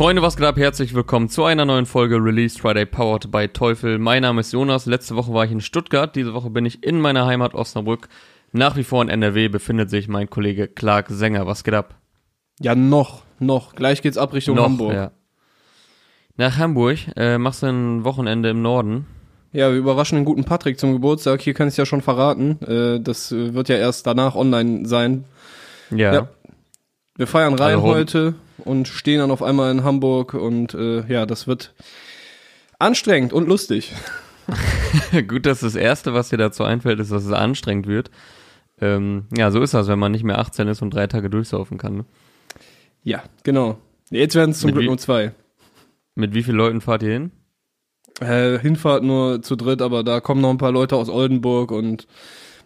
Freunde, was geht ab? Herzlich willkommen zu einer neuen Folge Release Friday Powered by Teufel. Mein Name ist Jonas. Letzte Woche war ich in Stuttgart. Diese Woche bin ich in meiner Heimat Osnabrück. Nach wie vor in NRW befindet sich mein Kollege Clark Sänger. Was geht ab? Ja, noch, noch. Gleich geht's ab Richtung Noch, Hamburg. Ja. Nach Hamburg äh, machst du ein Wochenende im Norden. Ja, wir überraschen den guten Patrick zum Geburtstag. Hier kann ich ja schon verraten. Äh, das äh, wird ja erst danach online sein. Ja. Ja. Wir feiern rein Also, heute und stehen dann auf einmal in Hamburg und äh, ja, das wird anstrengend und lustig. Gut, dass das Erste, was dir dazu einfällt, ist, dass es anstrengend wird. Ähm, ja, so ist das, wenn man nicht mehr 18 ist und drei Tage durchsaufen kann. Ne? Ja, genau. Jetzt werden es zum Mit Glück wie- nur zwei. Mit wie vielen Leuten fahrt ihr hin? Äh, Hinfahrt nur zu dritt, aber da kommen noch ein paar Leute aus Oldenburg und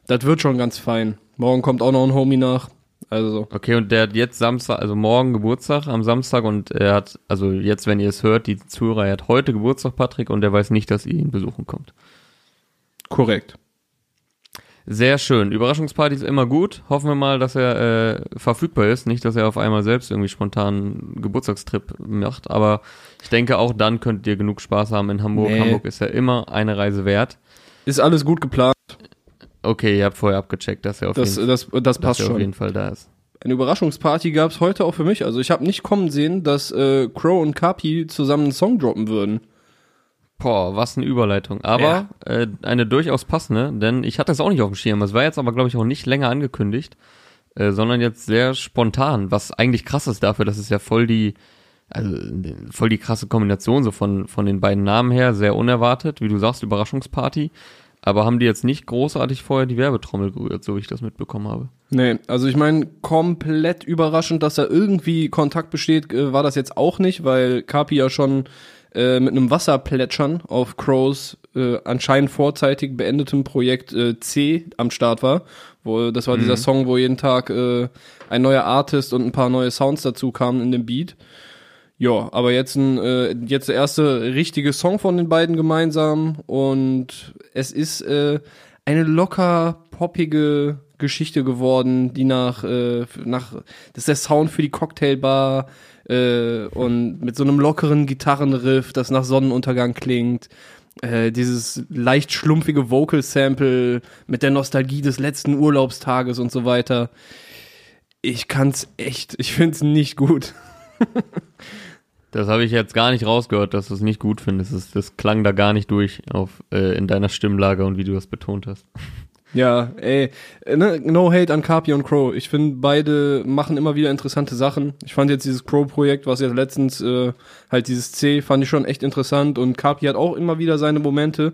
das wird schon ganz fein. Morgen kommt auch noch ein Homie nach. Also, Okay, und der hat jetzt Samstag, also morgen Geburtstag am Samstag und er hat, also jetzt, wenn ihr es hört, die Zuhörer, er hat heute Geburtstag, Patrick, und er weiß nicht, dass ihr ihn besuchen kommt. korrekt. Sehr schön. Überraschungsparty ist immer gut. Hoffen wir mal, dass er äh, verfügbar ist. Nicht, dass er auf einmal selbst irgendwie spontan einen Geburtstagstrip macht. Aber ich denke, auch dann könnt ihr genug Spaß haben in Hamburg. Nee. Hamburg ist ja immer eine Reise wert. Ist alles gut geplant. Okay, ihr habt vorher abgecheckt, dass er auf, Das, jeden, das, das dass passt er auf jeden Fall da ist. Eine Überraschungsparty gab's heute auch für mich. Also ich habe nicht kommen sehen, dass äh, Crow und Kapi zusammen einen Song droppen würden. Boah, was eine Überleitung. Aber äh, eine durchaus passende, denn ich hatte es auch nicht auf dem Schirm. Es war jetzt aber, glaube ich, auch nicht länger angekündigt, äh, sondern jetzt sehr spontan, was eigentlich krass ist dafür, dass es ja voll die, also voll die krasse Kombination so von, von den beiden Namen her, sehr unerwartet, wie du sagst, Überraschungsparty. Aber haben die jetzt nicht großartig vorher die Werbetrommel gerührt, so wie ich das mitbekommen habe. Nee, also ich meine, komplett überraschend, dass da irgendwie Kontakt besteht, äh, war das jetzt auch nicht, weil Kapi ja schon äh, mit einem Wasserplätschern auf Crows äh, anscheinend vorzeitig beendetem Projekt äh, C am Start war. Wo, das war dieser Song, wo jeden Tag äh, ein neuer Artist und ein paar neue Sounds dazu kamen in dem Beat. Ja, aber jetzt ein äh, jetzt der erste richtige Song von den beiden gemeinsam und es ist äh, eine locker poppige Geschichte geworden, die nach äh, nach das ist der Sound für die Cocktailbar äh, und mit so einem lockeren Gitarrenriff, das nach Sonnenuntergang klingt. Äh, dieses leicht schlumpfige Vocal Sample mit der Nostalgie des letzten Urlaubstages und so weiter. Ich kann's echt, ich find's nicht gut. Das habe ich jetzt gar nicht rausgehört, dass du es nicht gut findest. Das, das klang da gar nicht durch auf, äh, in deiner Stimmlage und wie du das betont hast. Ja, ey, äh, ne, no hate an Carpi und Crow. Ich finde, beide machen immer wieder interessante Sachen. Ich fand jetzt dieses Crow-Projekt, was jetzt letztens äh, halt dieses C, fand ich schon echt interessant und Carpi hat auch immer wieder seine Momente.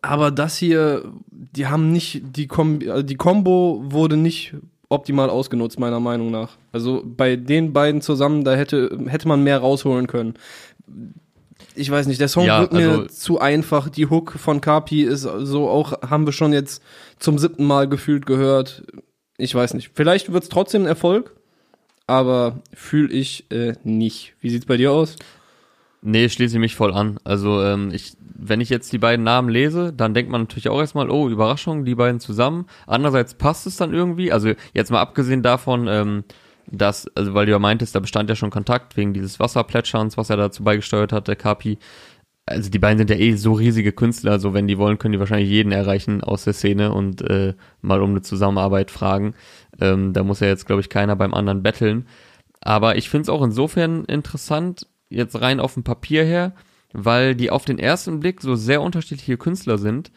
Aber das hier, die haben nicht, die, Kom also die Combo wurde nicht optimal ausgenutzt, meiner Meinung nach. Also bei den beiden zusammen, da hätte, hätte man mehr rausholen können. Ich weiß nicht, der Song Ja, wird mir also- zu einfach. Die Hook von Kapi ist so auch, haben wir schon jetzt zum siebten Mal gefühlt gehört. Ich weiß nicht. Vielleicht wird es trotzdem ein Erfolg, aber fühle ich äh, nicht. Wie sieht's bei dir aus? Nee, schließe ich mich voll an. Also, ähm, ich, wenn ich jetzt die beiden Namen lese, dann denkt man natürlich auch erstmal, oh, Überraschung, die beiden zusammen. Andererseits passt es dann irgendwie. Also, jetzt mal abgesehen davon, ähm, dass, also, weil du ja meintest, da bestand ja schon Kontakt wegen dieses Wasserplätscherns, was er dazu beigesteuert hat, der Kapi. Also, die beiden sind ja eh so riesige Künstler, also, wenn die wollen, können die wahrscheinlich jeden erreichen aus der Szene und äh, mal um eine Zusammenarbeit fragen. Ähm, da muss ja jetzt, glaube ich, keiner beim anderen betteln. Aber ich finde es auch insofern interessant, jetzt rein auf dem Papier her, weil die auf den ersten Blick so sehr unterschiedliche Künstler sind,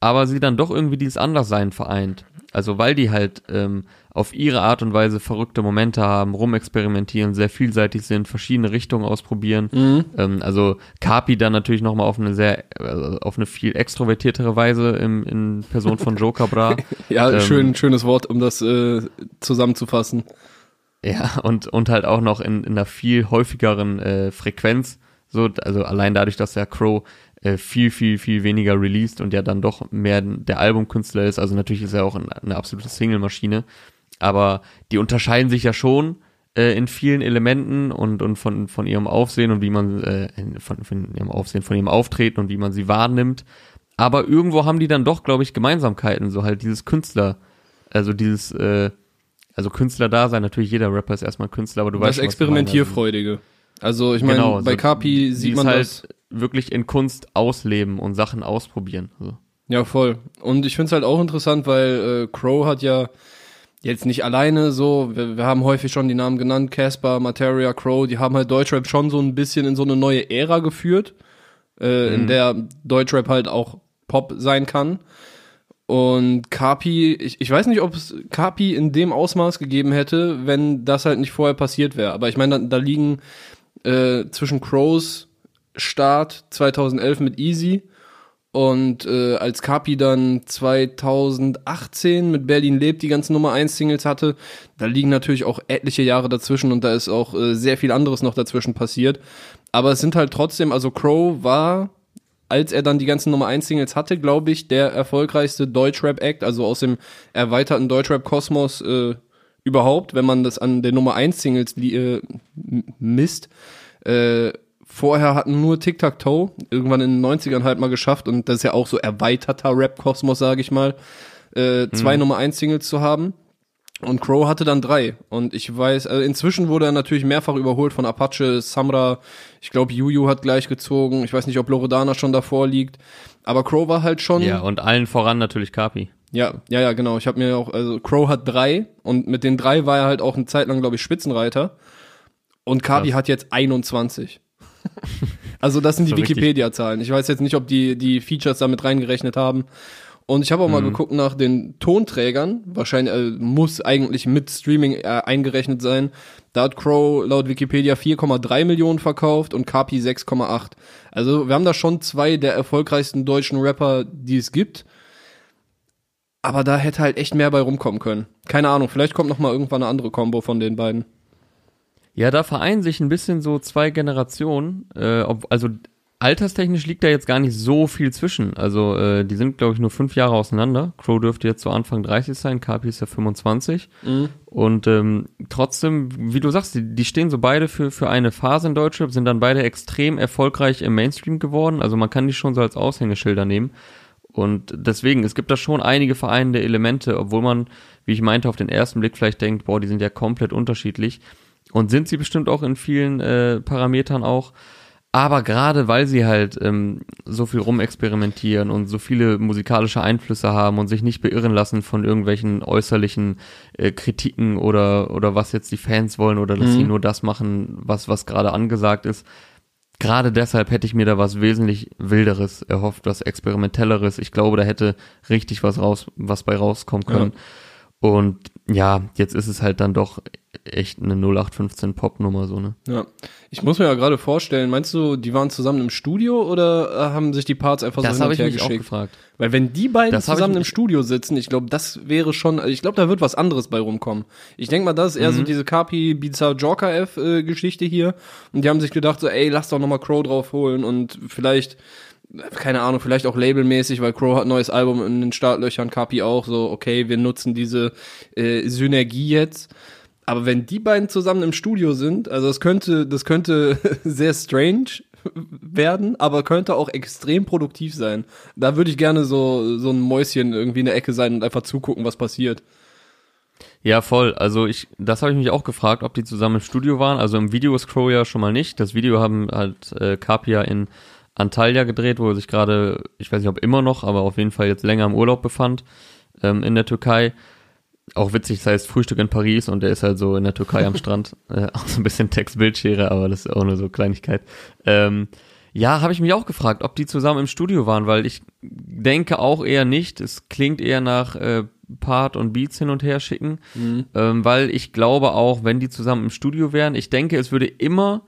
aber sie dann doch irgendwie dieses Anderssein vereint. Also weil die halt ähm, auf ihre Art und Weise verrückte Momente haben, rumexperimentieren, sehr vielseitig sind, verschiedene Richtungen ausprobieren. Ähm, also Kapi dann natürlich nochmal auf eine sehr, äh, auf eine viel extrovertiertere Weise im, in Person von Joe Cabra. Ja, Ähm, schön, schönes Wort, um das äh, zusammenzufassen. Ja, und, und halt auch noch in, in einer viel häufigeren äh, Frequenz. So, also allein dadurch, dass der Crow äh, viel, viel, viel weniger released und ja dann doch mehr der Albumkünstler ist. Also natürlich ist er auch ein, eine absolute Single-Maschine. Aber die unterscheiden sich ja schon äh, in vielen Elementen und, und von, von ihrem Aufsehen und wie man, äh, von, von ihrem Aufsehen, von ihrem Auftreten und wie man sie wahrnimmt. Aber irgendwo haben die dann doch, glaube ich, Gemeinsamkeiten, so halt dieses Künstler, also dieses, äh, also Künstler da sein, natürlich jeder Rapper ist erstmal Künstler, aber du weißt Das schon, was. Experimentierfreudige. Also ich meine, Genau, bei so- Kapi sieht man halt das. wirklich in Kunst ausleben und Sachen ausprobieren. So. Ja, voll. Und ich finde es halt auch interessant, weil äh, Crow hat ja jetzt nicht alleine so, wir, wir haben häufig schon die Namen genannt, Casper, Materia, Crow, die haben halt Deutschrap schon so ein bisschen in so eine neue Ära geführt, äh, in der Deutschrap halt auch Pop sein kann. Und Kapi, ich, ich weiß nicht, ob es Kapi in dem Ausmaß gegeben hätte, wenn das halt nicht vorher passiert wäre. Aber ich meine, da, da liegen äh, zwischen Crows Start 2011 mit Easy und äh, als Kapi dann 2018 mit Berlin lebt die ganzen Nummer 1 Singles hatte, da liegen natürlich auch etliche Jahre dazwischen und da ist auch äh, sehr viel anderes noch dazwischen passiert. Aber es sind halt trotzdem, also Crow war, als er dann die ganzen Nummer 1 Singles hatte, glaube ich, der erfolgreichste Deutschrap-Act, also aus dem erweiterten Deutschrap-Kosmos äh, überhaupt, wenn man das an den Nummer 1 Singles äh, misst. Äh, vorher hatten nur Tic-Tac-Toe, irgendwann in den 90ern halt mal geschafft und das ist ja auch so erweiterter Rap-Kosmos, sage ich mal, äh, zwei Nummer 1 Singles zu haben. Und Crow hatte dann drei. Und ich weiß, also inzwischen wurde er natürlich mehrfach überholt von Apache, Samra, ich glaube Juju hat gleich gezogen, ich weiß nicht, ob Loredana schon davor liegt. Aber Crow war halt schon. Ja, und allen voran natürlich Kapi. Ja, ja, ja, genau. Ich habe mir auch, also Crow hat drei und mit den drei war er halt auch eine Zeit lang, glaube ich, Spitzenreiter. Und Kabi Krass. hat jetzt 21. also das sind die So richtig. Wikipedia-Zahlen. Ich weiß jetzt nicht, ob die die Features damit reingerechnet haben. Und ich habe auch mal Mhm. geguckt nach den Tonträgern. Wahrscheinlich äh, muss eigentlich mit Streaming äh, eingerechnet sein. Da hat Crow laut Wikipedia 4,3 Millionen verkauft und Kapi 6,8. Also wir haben da schon zwei der erfolgreichsten deutschen Rapper, die es gibt. Aber da hätte halt echt mehr bei rumkommen können. Keine Ahnung, vielleicht kommt noch mal irgendwann eine andere Combo von den beiden. Ja, da vereinen sich ein bisschen so zwei Generationen. Äh, ob, also alterstechnisch liegt da jetzt gar nicht so viel zwischen. Also äh, die sind, glaube ich, nur fünf Jahre auseinander. Crow dürfte jetzt so Anfang 30 sein, Kapi ist ja 25. Und ähm, trotzdem, wie du sagst, die, die stehen so beide für, für eine Phase in Deutschrap, sind dann beide extrem erfolgreich im Mainstream geworden. Also man kann die schon so als Aushängeschilder nehmen. Und deswegen, es gibt da schon einige vereinende Elemente, obwohl man, wie ich meinte, auf den ersten Blick vielleicht denkt, boah, die sind ja komplett unterschiedlich. Und sind sie bestimmt auch in vielen äh, Parametern auch. Aber gerade weil sie halt ähm, so viel rumexperimentieren und so viele musikalische Einflüsse haben und sich nicht beirren lassen von irgendwelchen äußerlichen äh, Kritiken oder oder was jetzt die Fans wollen oder dass Mhm. sie nur das machen, was was gerade angesagt ist. Gerade deshalb hätte ich mir da was wesentlich wilderes erhofft, was experimentelleres. Ich glaube, da hätte richtig was raus, was bei rauskommen können. Und ja, jetzt ist es halt dann doch echt eine 0815 Pop-Nummer so, ne? Ja. Ich muss mir ja gerade vorstellen, meinst du, die waren zusammen im Studio oder äh, haben sich die Parts einfach Das so hin ich und her mich auch geschickt? gefragt. Weil wenn die beiden zusammen im Studio sitzen, ich glaube, das wäre schon, also ich glaube, da wird was anderes bei rumkommen. Ich denke mal, das ist eher so Mhm. diese Kapi Bizarre Joker F äh, Geschichte hier und die haben sich gedacht so, ey, lass doch noch mal Crow drauf holen und vielleicht keine Ahnung, vielleicht auch labelmäßig, weil Crow hat ein neues Album in den Startlöchern, Kapi auch, so, okay, wir nutzen diese äh, Synergie jetzt. Aber wenn die beiden zusammen im Studio sind, also das könnte, das könnte sehr strange werden, aber könnte auch extrem produktiv sein. Da würde ich gerne so, so ein Mäuschen irgendwie in der Ecke sein und einfach zugucken, was passiert. Ja, voll. Also ich, das habe ich mich auch gefragt, ob die zusammen im Studio waren. Also im Video ist Crow ja schon mal nicht. Das Video haben halt äh, Capia in Antalya gedreht, wo er sich gerade, ich weiß nicht ob immer noch, aber auf jeden Fall jetzt länger im Urlaub befand ähm, in der Türkei. Auch witzig, das heißt Frühstück in Paris und der ist halt so in der Türkei am Strand. Äh, auch so ein bisschen Text-Bildschere, aber das ist auch nur so Kleinigkeit. Ähm, ja, habe ich mich auch gefragt, ob die zusammen im Studio waren, weil ich denke auch eher nicht. Es klingt eher nach äh, Part und Beats hin und her schicken, ähm, weil ich glaube auch, wenn die zusammen im Studio wären, ich denke, es würde immer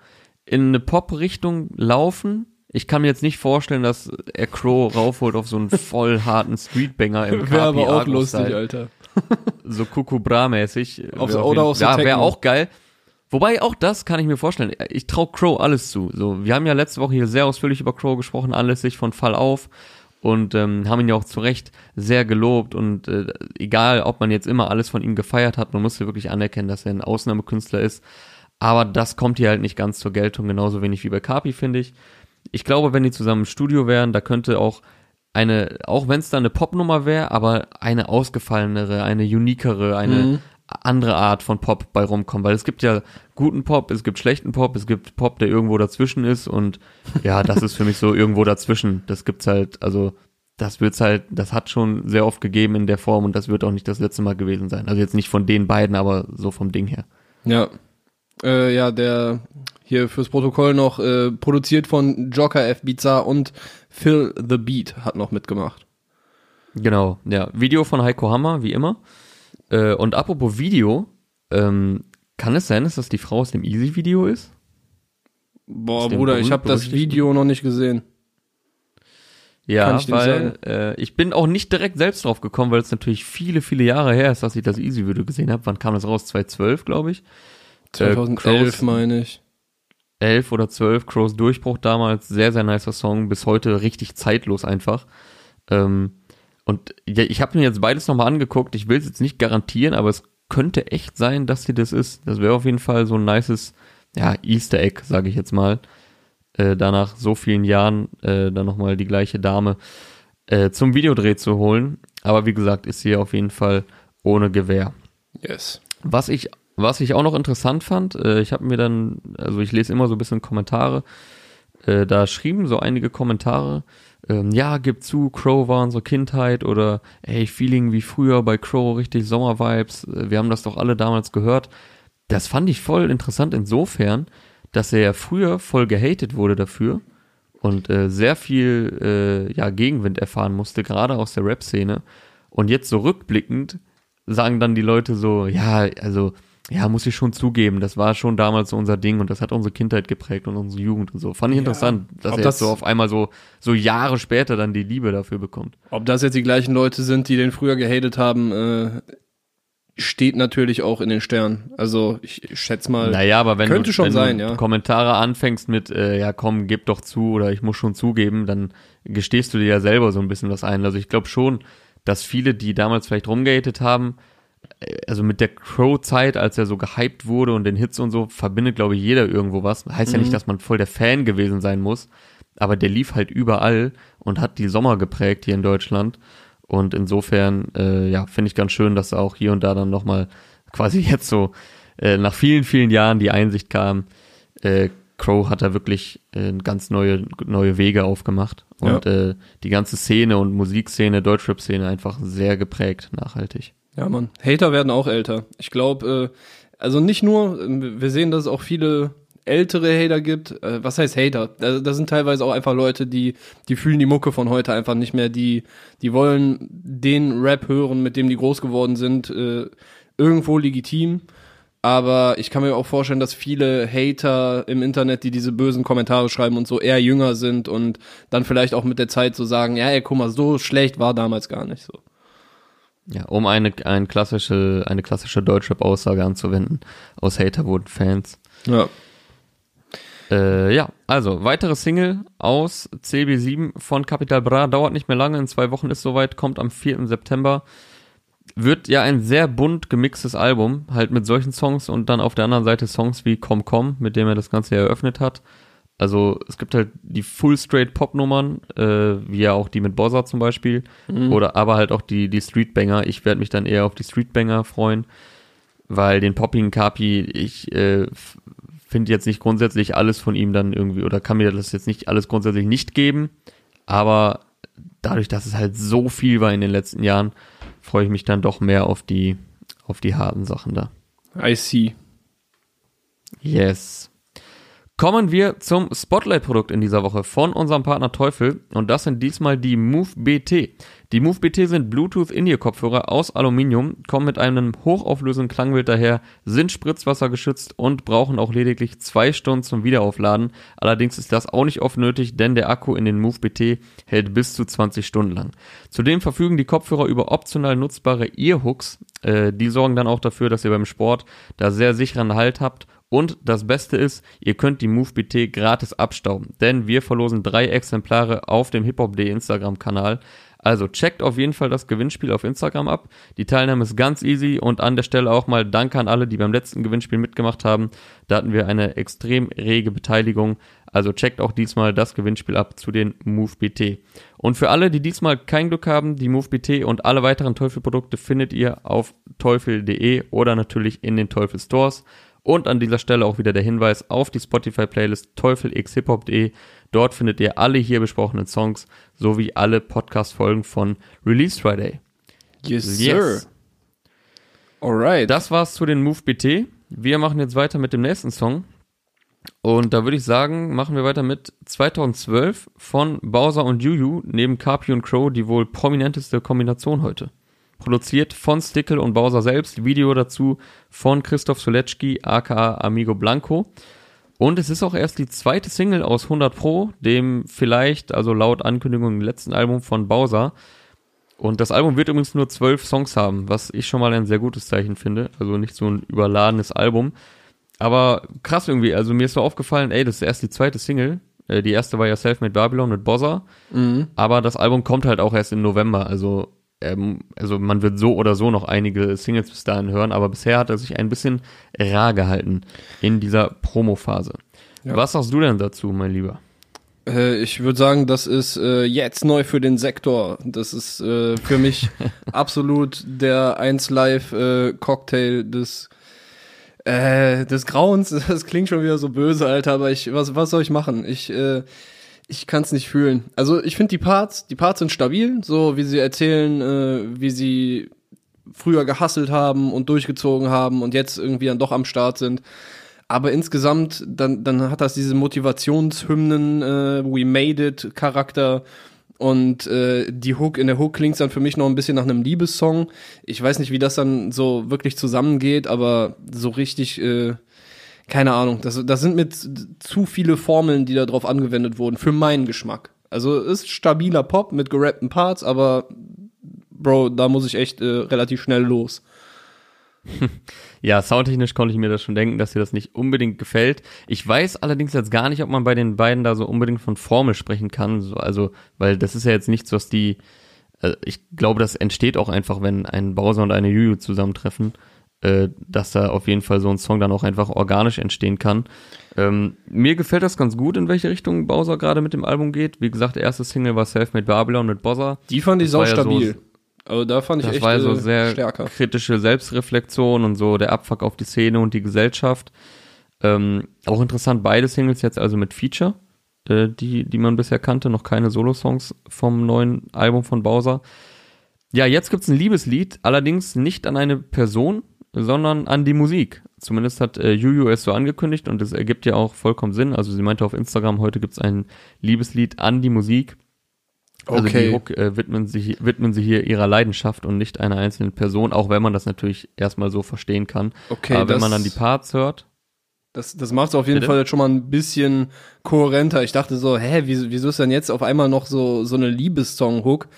in eine Pop-Richtung laufen. Ich kann mir jetzt nicht vorstellen, dass er Crow raufholt auf so einen voll harten Streetbanger im Wäre aber auch lustig. Alter. So Kuku Bra-mäßig. Auf- Wär auf oder auch so Ja, wäre auch geil. Wobei auch das kann ich mir vorstellen. Ich traue Crow alles zu. So, wir haben ja letzte Woche hier sehr ausführlich über Crow gesprochen, anlässlich von Fall auf und ähm, haben ihn ja auch zu Recht sehr gelobt und äh, egal, ob man jetzt immer alles von ihm gefeiert hat, man muss ja wirklich anerkennen, dass er ein Ausnahmekünstler ist. Aber das kommt hier halt nicht ganz zur Geltung, genauso wenig wie bei Kapi, finde ich. Ich glaube, wenn die zusammen im Studio wären, da könnte auch eine, auch wenn es da eine Popnummer wäre, aber eine ausgefallenere, eine uniquere, eine Mhm. andere Art von Pop bei rumkommen, weil es gibt ja guten Pop, es gibt schlechten Pop, es gibt Pop, der irgendwo dazwischen ist und ja, das ist für mich so irgendwo dazwischen. Das gibt's halt, also das wird's halt, das hat schon sehr oft gegeben in der Form und das wird auch nicht das letzte Mal gewesen sein. Also jetzt nicht von den beiden, aber so vom Ding her. Ja. Äh, ja, der hier fürs Protokoll noch äh, produziert von Joker F. Bizarre und Phil the Beat hat noch mitgemacht. Genau, ja. Video von Heiko Hammer, wie immer. Äh, und apropos Video, ähm, kann es sein, dass das die Frau aus dem Easy-Video ist? Boah, Bruder, ich habe das? Video noch nicht gesehen. Ja, ich weil äh, ich bin auch nicht direkt selbst drauf gekommen, weil es natürlich viele, viele Jahre her ist, dass ich das Easy-Video gesehen habe. Wann kam das raus? 2012, glaube ich. 2011 Crows- meine ich. 11 oder 12, Crows Durchbruch damals, sehr, sehr nicer Song, bis heute richtig zeitlos einfach. Ähm, und ja, ich habe mir jetzt beides nochmal angeguckt, ich will es jetzt nicht garantieren, aber es könnte echt sein, dass sie das ist. Das wäre auf jeden Fall so ein nices, ja, Easter Egg, sage ich jetzt mal. Äh, danach so vielen Jahren äh, dann nochmal die gleiche Dame äh, zum Videodreh zu holen. Aber wie gesagt, ist sie auf jeden Fall ohne Gewehr. Yes. Was ich, was ich auch noch interessant fand, äh, ich habe mir dann, also ich lese immer so ein bisschen Kommentare, äh, da schrieben so einige Kommentare, ähm, ja, gib zu, Crow war unsere Kindheit oder ey, Feeling wie früher bei Crow, richtig Sommervibes, äh, wir haben das doch alle damals gehört. Das fand ich voll interessant insofern, dass er ja früher voll gehatet wurde dafür und äh, sehr viel äh, ja, Gegenwind erfahren musste, gerade aus der Rap-Szene. Und jetzt so rückblickend sagen dann die Leute so, ja, also, ja, muss ich schon zugeben, das war schon damals so unser Ding und das hat unsere Kindheit geprägt und unsere Jugend und so. Fand ich Ja, interessant, dass er das- jetzt so auf einmal so, so Jahre später dann die Liebe dafür bekommt. Ob das jetzt die gleichen Leute sind, die den früher gehatet haben, äh, steht natürlich auch in den Sternen. Also ich, schätze mal. Naja, aber wenn könnte du, schon wenn sein, du ja. Kommentare anfängst mit, äh, ja komm, gib doch zu oder ich muss schon zugeben, dann gestehst du dir ja selber so ein bisschen was ein. Also ich glaube schon, dass viele, die damals vielleicht rumgehatet haben, also mit der Crow-Zeit, als er so gehypt wurde und den Hits und so, verbindet, glaube ich, jeder irgendwo was. Heißt ja Mhm. nicht, dass man voll der Fan gewesen sein muss, aber der lief halt überall und hat die Sommer geprägt hier in Deutschland. Und insofern, äh, ja, finde ich ganz schön, dass auch hier und da dann nochmal quasi jetzt so äh, nach vielen, vielen Jahren die Einsicht kam, äh, Crow hat da wirklich äh, ganz neue, neue Wege aufgemacht und äh, die ganze Szene und Musikszene, Deutschrap-Szene einfach sehr geprägt, nachhaltig. Ja, Mann. Hater werden auch älter. Ich glaube, äh, also nicht nur, äh, wir sehen, dass es auch viele ältere Hater gibt. Äh, was heißt Hater? Da, da sind teilweise auch einfach Leute, die, die fühlen die Mucke von heute einfach nicht mehr. Die, die wollen den Rap hören, mit dem die groß geworden sind, äh, irgendwo legitim. Aber ich kann mir auch vorstellen, dass viele Hater im Internet, die diese bösen Kommentare schreiben und so eher jünger sind und dann vielleicht auch mit der Zeit so sagen, ja, ey, guck mal, so schlecht war damals gar nicht so. Ja, um eine, ein klassische, eine klassische Deutschrap-Aussage anzuwenden, aus Hater wurden Fans. Ja. Äh, ja, also weitere Single aus CB7 von Capital Bra dauert nicht mehr lange, in zwei Wochen ist soweit, kommt am 4. September. Wird ja ein sehr bunt gemixtes Album, halt mit solchen Songs und dann auf der anderen Seite Songs wie Komm Komm, mit dem er das Ganze eröffnet hat. Also es gibt halt die Full Straight Pop Nummern, äh, wie ja auch die mit Bozza zum Beispiel, oder aber halt auch die die Street Banger. Ich werde mich dann eher auf die Street Banger freuen, weil den poppigen Kapi ich äh, finde jetzt nicht grundsätzlich alles von ihm dann irgendwie oder kann mir das jetzt nicht alles grundsätzlich nicht geben, aber dadurch, dass es halt so viel war in den letzten Jahren, freue ich mich dann doch mehr auf die auf die harten Sachen da. I see. Yes. Kommen wir zum Spotlight-Produkt in dieser Woche von unserem Partner Teufel und das sind diesmal die Move BT. Die Move BT sind Bluetooth-In-Ear-Kopfhörer aus Aluminium, kommen mit einem hochauflösenden Klangbild daher, sind spritzwassergeschützt und brauchen auch lediglich zwei Stunden zum Wiederaufladen. Allerdings ist das auch nicht oft nötig, denn der Akku in den Move BT hält bis zu 20 Stunden lang. Zudem verfügen die Kopfhörer über optional nutzbare Earhooks. Äh, die sorgen dann auch dafür, dass ihr beim Sport da sehr sicheren Halt habt und das Beste ist, ihr könnt die Move BT gratis abstauben, denn wir verlosen drei Exemplare auf dem hiphop.de Instagram-Kanal. Also checkt auf jeden Fall das Gewinnspiel auf Instagram ab. Die Teilnahme ist ganz easy und an der Stelle auch mal Danke an alle, die beim letzten Gewinnspiel mitgemacht haben. Da hatten wir eine extrem rege Beteiligung. Also checkt auch diesmal das Gewinnspiel ab zu den Move BT. Und für alle, die diesmal kein Glück haben, die Move BT und alle weiteren Teufel-Produkte findet ihr auf teufel.de oder natürlich in den Teufel Stores. Und an dieser Stelle auch wieder der Hinweis auf die Spotify-Playlist teufelxhiphop.de. Dort findet ihr alle hier besprochenen Songs sowie alle Podcast-Folgen von Release Friday. Yes, sir. Alright. Das war's zu den Move BT. Wir machen jetzt weiter mit dem nächsten Song. Und da würde ich sagen, machen wir weiter mit 2012 von Bowser und Juju neben Carpi und Crow die wohl prominenteste Kombination heute. Produziert von Stickle und Bowser selbst, Video dazu von Christoph Solecki aka Amigo Blanco. Und es ist auch erst die zweite Single aus 100 Pro, dem vielleicht, also laut Ankündigung letzten Album von Bowser. Und das Album wird übrigens nur zwölf Songs haben, was ich schon mal ein sehr gutes Zeichen finde. Also nicht so ein überladenes Album. Aber krass irgendwie, also mir ist so aufgefallen, ey, das ist erst die zweite Single. Äh, die erste war ja Selfmade Babylon mit Bozza. Mhm. Aber das Album kommt halt auch erst im November. Also, ähm, also man wird so oder so noch einige Singles bis dahin hören. Aber bisher hat er sich ein bisschen rar gehalten in dieser Promo-Phase. Ja. Was sagst du denn dazu, mein Lieber? Äh, ich würde sagen, das ist äh, jetzt neu für den Sektor. Das ist äh, für mich absolut der 1 Live äh, Cocktail des äh, des Grauens. Das klingt schon wieder so böse, Alter, aber ich was was soll ich machen? Ich äh, ich kann es nicht fühlen. Also ich finde die Parts, die Parts sind stabil, so wie sie erzählen, äh, wie sie früher gehasselt haben und durchgezogen haben und jetzt irgendwie dann doch am Start sind. Aber insgesamt, dann, dann hat das diese Motivationshymnen, äh, We Made It Charakter. Und äh, die Hook, in der Hook klingt dann für mich noch ein bisschen nach einem Liebessong. Ich weiß nicht, wie das dann so wirklich zusammengeht, aber so richtig, äh, keine Ahnung. Das, das sind mit zu viele Formeln, die da drauf angewendet wurden, für meinen Geschmack. Also ist stabiler Pop mit gerappten Parts, aber Bro, da muss ich echt äh, relativ schnell los. Ja, soundtechnisch konnte ich mir das schon denken, dass dir das nicht unbedingt gefällt. Ich weiß allerdings jetzt gar nicht, ob man bei den beiden da so unbedingt von Formel sprechen kann. So, also, weil das ist ja jetzt nichts, was die. Äh, ich glaube, das entsteht auch einfach, wenn ein Bowser und eine Juju zusammentreffen, äh, dass da auf jeden Fall so ein Song dann auch einfach organisch entstehen kann. Ähm, mir gefällt das ganz gut, in welche Richtung Bowser gerade mit dem Album geht. Wie gesagt, der erste Single war Selfmade Babylon mit Bowser. Die fand ich Das war ja so- also da fand ich Das echt war so äh, sehr stärker. kritische Selbstreflexion und so der Abfuck auf die Szene und die Gesellschaft. Ähm, auch interessant, beide Singles jetzt also mit Feature, äh, die, die man bisher kannte, noch keine Solo-Songs vom neuen Album von Bowser. Ja, jetzt gibt's ein Liebeslied, allerdings nicht an eine Person, sondern an die Musik. Zumindest hat äh, Juju es so angekündigt und es ergibt ja auch vollkommen Sinn. Also sie meinte auf Instagram, heute gibt's ein Liebeslied an die Musik. Also Okay. die Hook äh, widmen, sich, widmen sie hier ihrer Leidenschaft und nicht einer einzelnen Person, auch wenn man das natürlich erstmal so verstehen kann. Okay, Aber wenn man dann die Parts hört, Das, das macht es auf jeden Bitte? Fall jetzt schon mal ein bisschen kohärenter. Ich dachte so, hä, wieso, wieso ist denn jetzt auf einmal noch so, so eine Liebessong-Hook?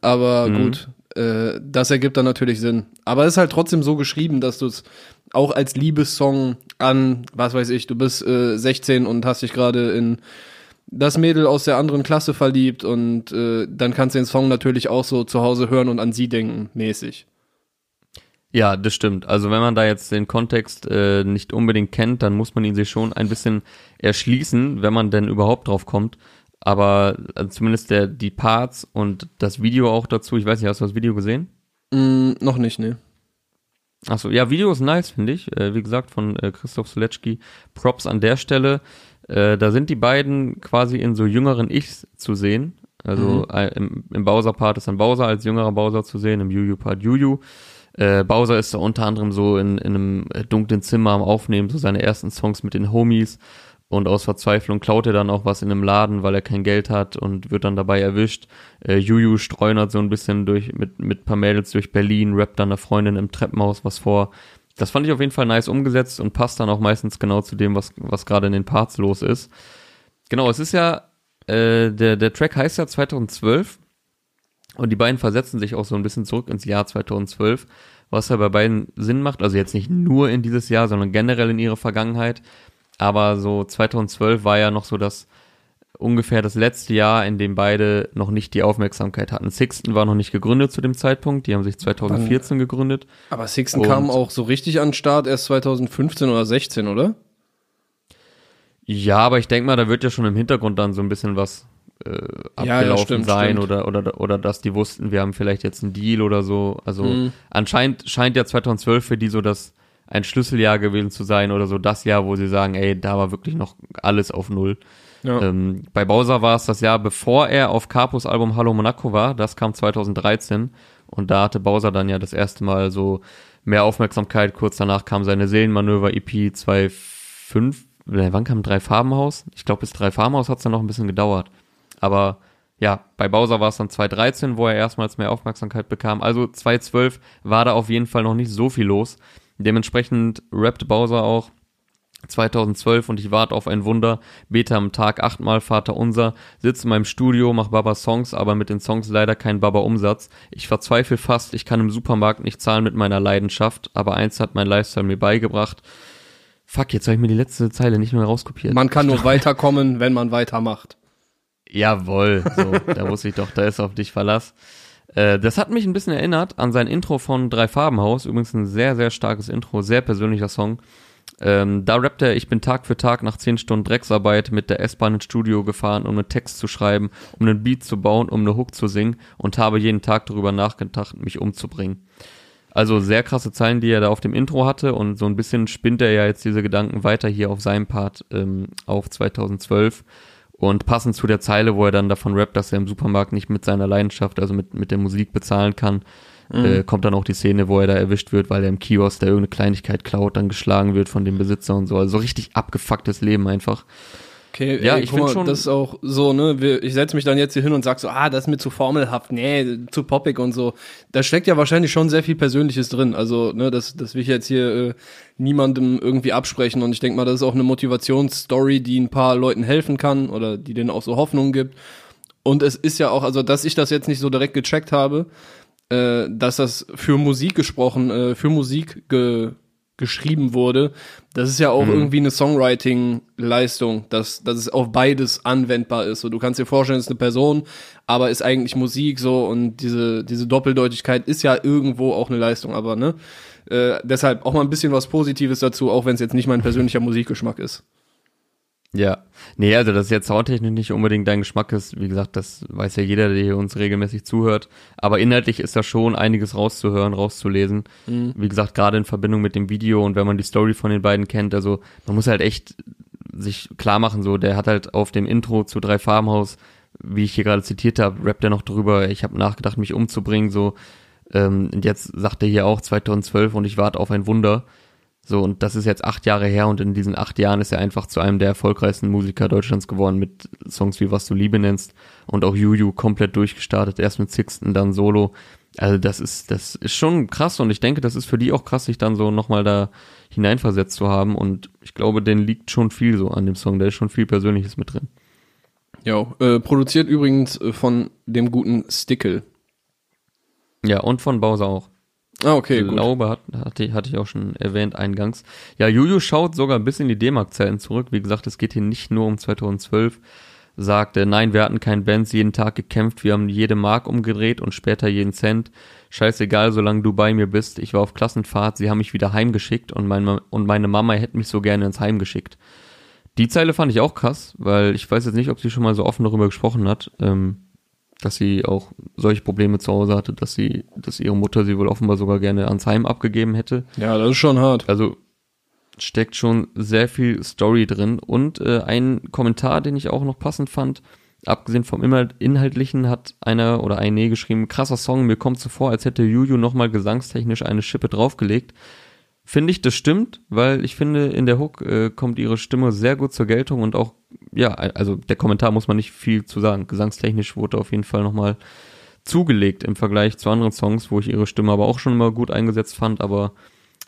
Aber Mhm. gut, äh, das ergibt dann natürlich Sinn. Aber es ist halt trotzdem so geschrieben, dass du es auch als Liebessong an, was weiß ich, du bist äh, 16 und hast dich gerade in das Mädel aus der anderen Klasse verliebt und äh, dann kannst du den Song natürlich auch so zu Hause hören und an sie denken, mäßig. ja, das stimmt. Also wenn man da jetzt den Kontext äh, nicht unbedingt kennt, dann muss man ihn sich schon ein bisschen erschließen, wenn man denn überhaupt drauf kommt. Aber äh, zumindest der, die Parts und das Video auch dazu, ich weiß nicht, hast du das Video gesehen? Mm, noch nicht, ne? Achso, ja, Video ist nice, finde ich. Äh, wie gesagt, von äh, Christoph Solecki. Props an der Stelle. Äh, da sind die beiden quasi in so jüngeren Ichs zu sehen. Also äh, im, im Bowser-Part ist dann Bowser als jüngerer Bowser zu sehen, im Juju-Part Juju. Äh, Bowser ist da unter anderem so in, in einem dunklen Zimmer am Aufnehmen, so seine ersten Songs mit den Homies. Und aus Verzweiflung klaut er dann auch was in einem Laden, weil er kein Geld hat und wird dann dabei erwischt. Äh, Juju streunert so ein bisschen durch mit, mit paar Mädels durch Berlin, rappt dann einer Freundin im Treppenhaus was vor. Das fand ich auf jeden Fall nice umgesetzt und passt dann auch meistens genau zu dem, was, was gerade in den Parts los ist. Genau, es ist ja, äh, der, der Track heißt ja 2012 und die beiden versetzen sich auch so ein bisschen zurück ins Jahr 2012, was ja bei beiden Sinn macht. Also jetzt nicht nur in dieses Jahr, sondern generell in ihre Vergangenheit. Aber so 2012 war ja noch so das ungefähr das letzte Jahr, in dem beide noch nicht die Aufmerksamkeit hatten. Sixten war noch nicht gegründet zu dem Zeitpunkt, die haben sich 2014 gegründet. Aber Sixten kam auch so richtig an den Start erst 2015 oder 16, oder? Ja, aber ich denke mal, da wird ja schon im Hintergrund dann so ein bisschen was äh, abgelaufen Ja, ja, stimmt, sein stimmt. Oder, oder oder dass die wussten, wir haben vielleicht jetzt einen Deal oder so. Also Mhm. anscheinend scheint ja 2012 für die so das ein Schlüsseljahr gewesen zu sein oder so das Jahr, wo sie sagen, ey, da war wirklich noch alles auf Null. Ja. Ähm, bei Bowser war es das Jahr, bevor er auf Capos Album Hallo Monaco war. Das kam 2013. Und da hatte Bowser dann ja das erste Mal so mehr Aufmerksamkeit. Kurz danach kam seine Seelenmanöver EP 2.5. Äh, Wann kam drei Farbenhaus? Ich glaube, bis drei Farbenhaus hat es dann noch ein bisschen gedauert. Aber ja, bei Bowser war es dann 2013, wo er erstmals mehr Aufmerksamkeit bekam. Also 2012 war da auf jeden Fall noch nicht so viel los. Dementsprechend rappt Bowser auch 2012 und ich warte auf ein Wunder, bete am Tag achtmal Vater unser, sitze in meinem Studio, mach Baba Songs, aber mit den Songs leider kein Baba Umsatz. Ich verzweifle fast, ich kann im Supermarkt nicht zahlen mit meiner Leidenschaft, aber eins hat mein Lifestyle mir beigebracht. Fuck, jetzt habe ich mir die letzte Zeile nicht mehr rauskopiert. Man kann nur weiterkommen, wenn man weitermacht. Jawohl, so, da wusste ich doch, da ist auf dich Verlass. Äh, das hat mich ein bisschen erinnert an sein Intro von Drei Farbenhaus, übrigens ein sehr, sehr starkes Intro, sehr persönlicher Song. Ähm, da rappt er, ich bin Tag für Tag nach 10 Stunden Drecksarbeit mit der S-Bahn ins Studio gefahren, um einen Text zu schreiben, um einen Beat zu bauen, um eine Hook zu singen und habe jeden Tag darüber nachgedacht, mich umzubringen. Also sehr krasse Zeilen, die er da auf dem Intro hatte und so ein bisschen spinnt er ja jetzt diese Gedanken weiter hier auf seinem Part ähm, auf 2012 und passend zu der Zeile, wo er dann davon rappt, dass er im Supermarkt nicht mit seiner Leidenschaft, also mit, mit der Musik bezahlen kann, äh, kommt dann auch die Szene, wo er da erwischt wird, weil er im Kiosk da irgendeine Kleinigkeit klaut, dann geschlagen wird von dem Besitzer und so. Also so richtig abgefucktes Leben einfach. Okay, Ja, ey, ich guck find mal, schon- das ist auch so, ne, ich setze mich dann jetzt hier hin und sag so, ah, das ist mir zu formelhaft, nee, zu poppig und so. Da steckt ja wahrscheinlich schon sehr viel Persönliches drin. Also, ne, das, das will ich jetzt hier äh, niemandem irgendwie absprechen und ich denke mal, das ist auch eine Motivationsstory, die ein paar Leuten helfen kann oder die denen auch so Hoffnung gibt. Und es ist ja auch, also, dass ich das jetzt nicht so direkt gecheckt habe, äh, dass das für Musik gesprochen, äh, für Musik ge geschrieben wurde, das ist ja auch irgendwie eine Songwriting-Leistung, dass, dass es auf beides anwendbar ist. So, du kannst dir vorstellen, es ist eine Person, aber ist eigentlich Musik so und diese, diese Doppeldeutigkeit ist ja irgendwo auch eine Leistung, aber ne? Äh, deshalb auch mal ein bisschen was Positives dazu, auch wenn es jetzt nicht mein persönlicher Musikgeschmack ist. Ja. Nee, also dass jetzt soundtechnisch nicht unbedingt dein Geschmack ist, wie gesagt, das weiß ja jeder, der hier uns regelmäßig zuhört. Aber inhaltlich ist da schon einiges rauszuhören, rauszulesen. Wie gesagt, gerade in Verbindung mit dem Video und wenn man die Story von den beiden kennt, also man muss halt echt sich klar machen, so, der hat halt auf dem Intro zu Drei Farbenhaus, wie ich hier gerade zitiert habe, rappt er noch drüber, ich habe nachgedacht, mich umzubringen, so. Ähm, und jetzt sagt er hier auch 2012 und ich warte auf ein Wunder. So, und das ist jetzt acht Jahre her und in diesen acht Jahren ist er einfach zu einem der erfolgreichsten Musiker Deutschlands geworden mit Songs wie Was du Liebe nennst und auch Juju komplett durchgestartet, erst mit Sixten, dann Solo. Also das ist, das ist schon krass und ich denke, das ist für die auch krass, sich dann so nochmal da hineinversetzt zu haben und ich glaube, denen liegt schon viel so an dem Song, da ist schon viel Persönliches mit drin. Ja, äh, produziert übrigens äh, von dem guten Stickel. Ja, und von Bowser auch. Ah, okay, ich gut. glaube, hat, hatte, hatte ich auch schon erwähnt eingangs. Ja, Juju schaut sogar bis in die D-Mark-Zeiten zurück. Wie gesagt, es geht hier nicht nur um 2012. Sagte, nein, wir hatten keinen Bands, jeden Tag gekämpft, wir haben jede Mark umgedreht und später jeden Cent. Scheißegal, solange du bei mir bist. Ich war auf Klassenfahrt, sie haben mich wieder heimgeschickt und, mein, und meine Mama hätte mich so gerne ins Heim geschickt. Die Zeile fand ich auch krass, weil ich weiß jetzt nicht, ob sie schon mal so offen darüber gesprochen hat, ähm, dass sie auch solche Probleme zu Hause hatte, dass sie, dass ihre Mutter sie wohl offenbar sogar gerne ans Heim abgegeben hätte. Ja, das ist schon hart. Also steckt schon sehr viel Story drin und äh, ein Kommentar, den ich auch noch passend fand, abgesehen vom Inhalt- Inhaltlichen, hat einer oder eine geschrieben, krasser Song, mir kommt so vor, als hätte Juju nochmal gesangstechnisch eine Schippe draufgelegt. Finde ich, das stimmt, weil ich finde, in der Hook äh, kommt ihre Stimme sehr gut zur Geltung und auch, ja, also der Kommentar muss man nicht viel zu sagen. Gesangstechnisch wurde auf jeden Fall nochmal zugelegt im Vergleich zu anderen Songs, wo ich ihre Stimme aber auch schon immer gut eingesetzt fand, aber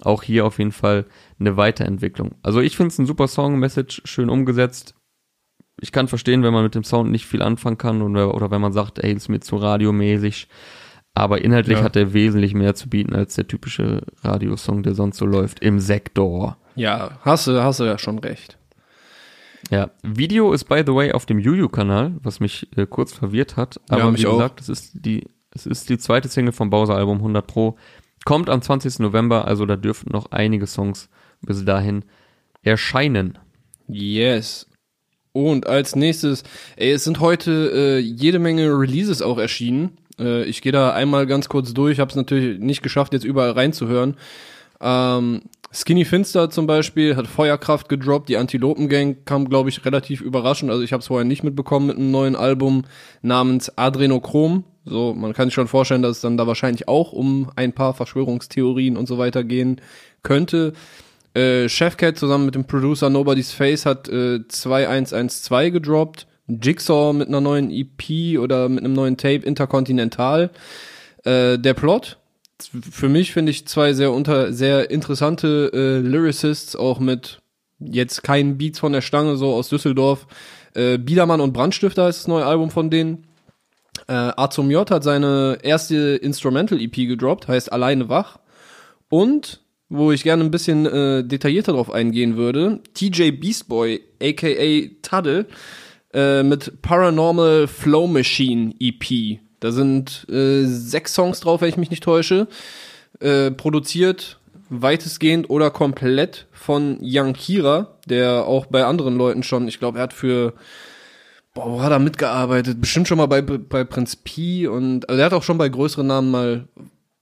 auch hier auf jeden Fall eine Weiterentwicklung. Also ich finde es ein super Song, Message schön umgesetzt. Ich kann verstehen, wenn man mit dem Sound nicht viel anfangen kann oder, oder wenn man sagt, ey, ist mir zu radiomäßig. Aber inhaltlich Ja. hat er wesentlich mehr zu bieten als der typische Radiosong, der sonst so läuft im Sektor. Ja, hast du, hast du ja schon recht. Ja, Video ist by the way auf dem Juju-Kanal, was mich äh, kurz verwirrt hat. Aber Ja, wie gesagt, es ist die, es ist die zweite Single vom Bowser-Album 100 Pro. Kommt am 20. November, also da dürften noch einige Songs bis dahin erscheinen. Yes. Und als nächstes, ey, es sind heute äh, jede Menge Releases auch erschienen. Äh, ich gehe da einmal ganz kurz durch, habe es natürlich nicht geschafft, jetzt überall reinzuhören. Ähm, Skinny Finster zum Beispiel hat Feuerkraft gedroppt, die Antilopen Gang kam, glaube ich, relativ überraschend. Also ich habe es vorher nicht mitbekommen mit einem neuen Album namens Adrenochrom. So, man kann sich schon vorstellen, dass es dann da wahrscheinlich auch um ein paar Verschwörungstheorien und so weiter gehen könnte. Äh, Chefcat zusammen mit dem Producer Nobody's Face hat äh, 2112 gedroppt. Jigsaw mit einer neuen EP oder mit einem neuen Tape Intercontinental. Äh, der Plot, für mich finde ich zwei sehr unter sehr interessante äh, Lyricists, auch mit jetzt keinen Beats von der Stange, so aus Düsseldorf. Äh, Biedermann und Brandstifter ist das neue Album von denen. Äh, Azum J hat seine erste Instrumental-EP gedroppt, heißt Alleine wach. Und, wo ich gerne ein bisschen äh, detaillierter drauf eingehen würde, TJ Beastboy, aka Taddle, äh, mit Paranormal Flow Machine EP. Da sind äh, sechs Songs drauf, wenn ich mich nicht täusche. Äh, produziert weitestgehend oder komplett von Young Kira, der auch bei anderen Leuten schon, ich glaube, er hat für Boah, wo hat er mitgearbeitet? Bestimmt schon mal bei, bei Prinz P und also er hat auch schon bei größeren Namen mal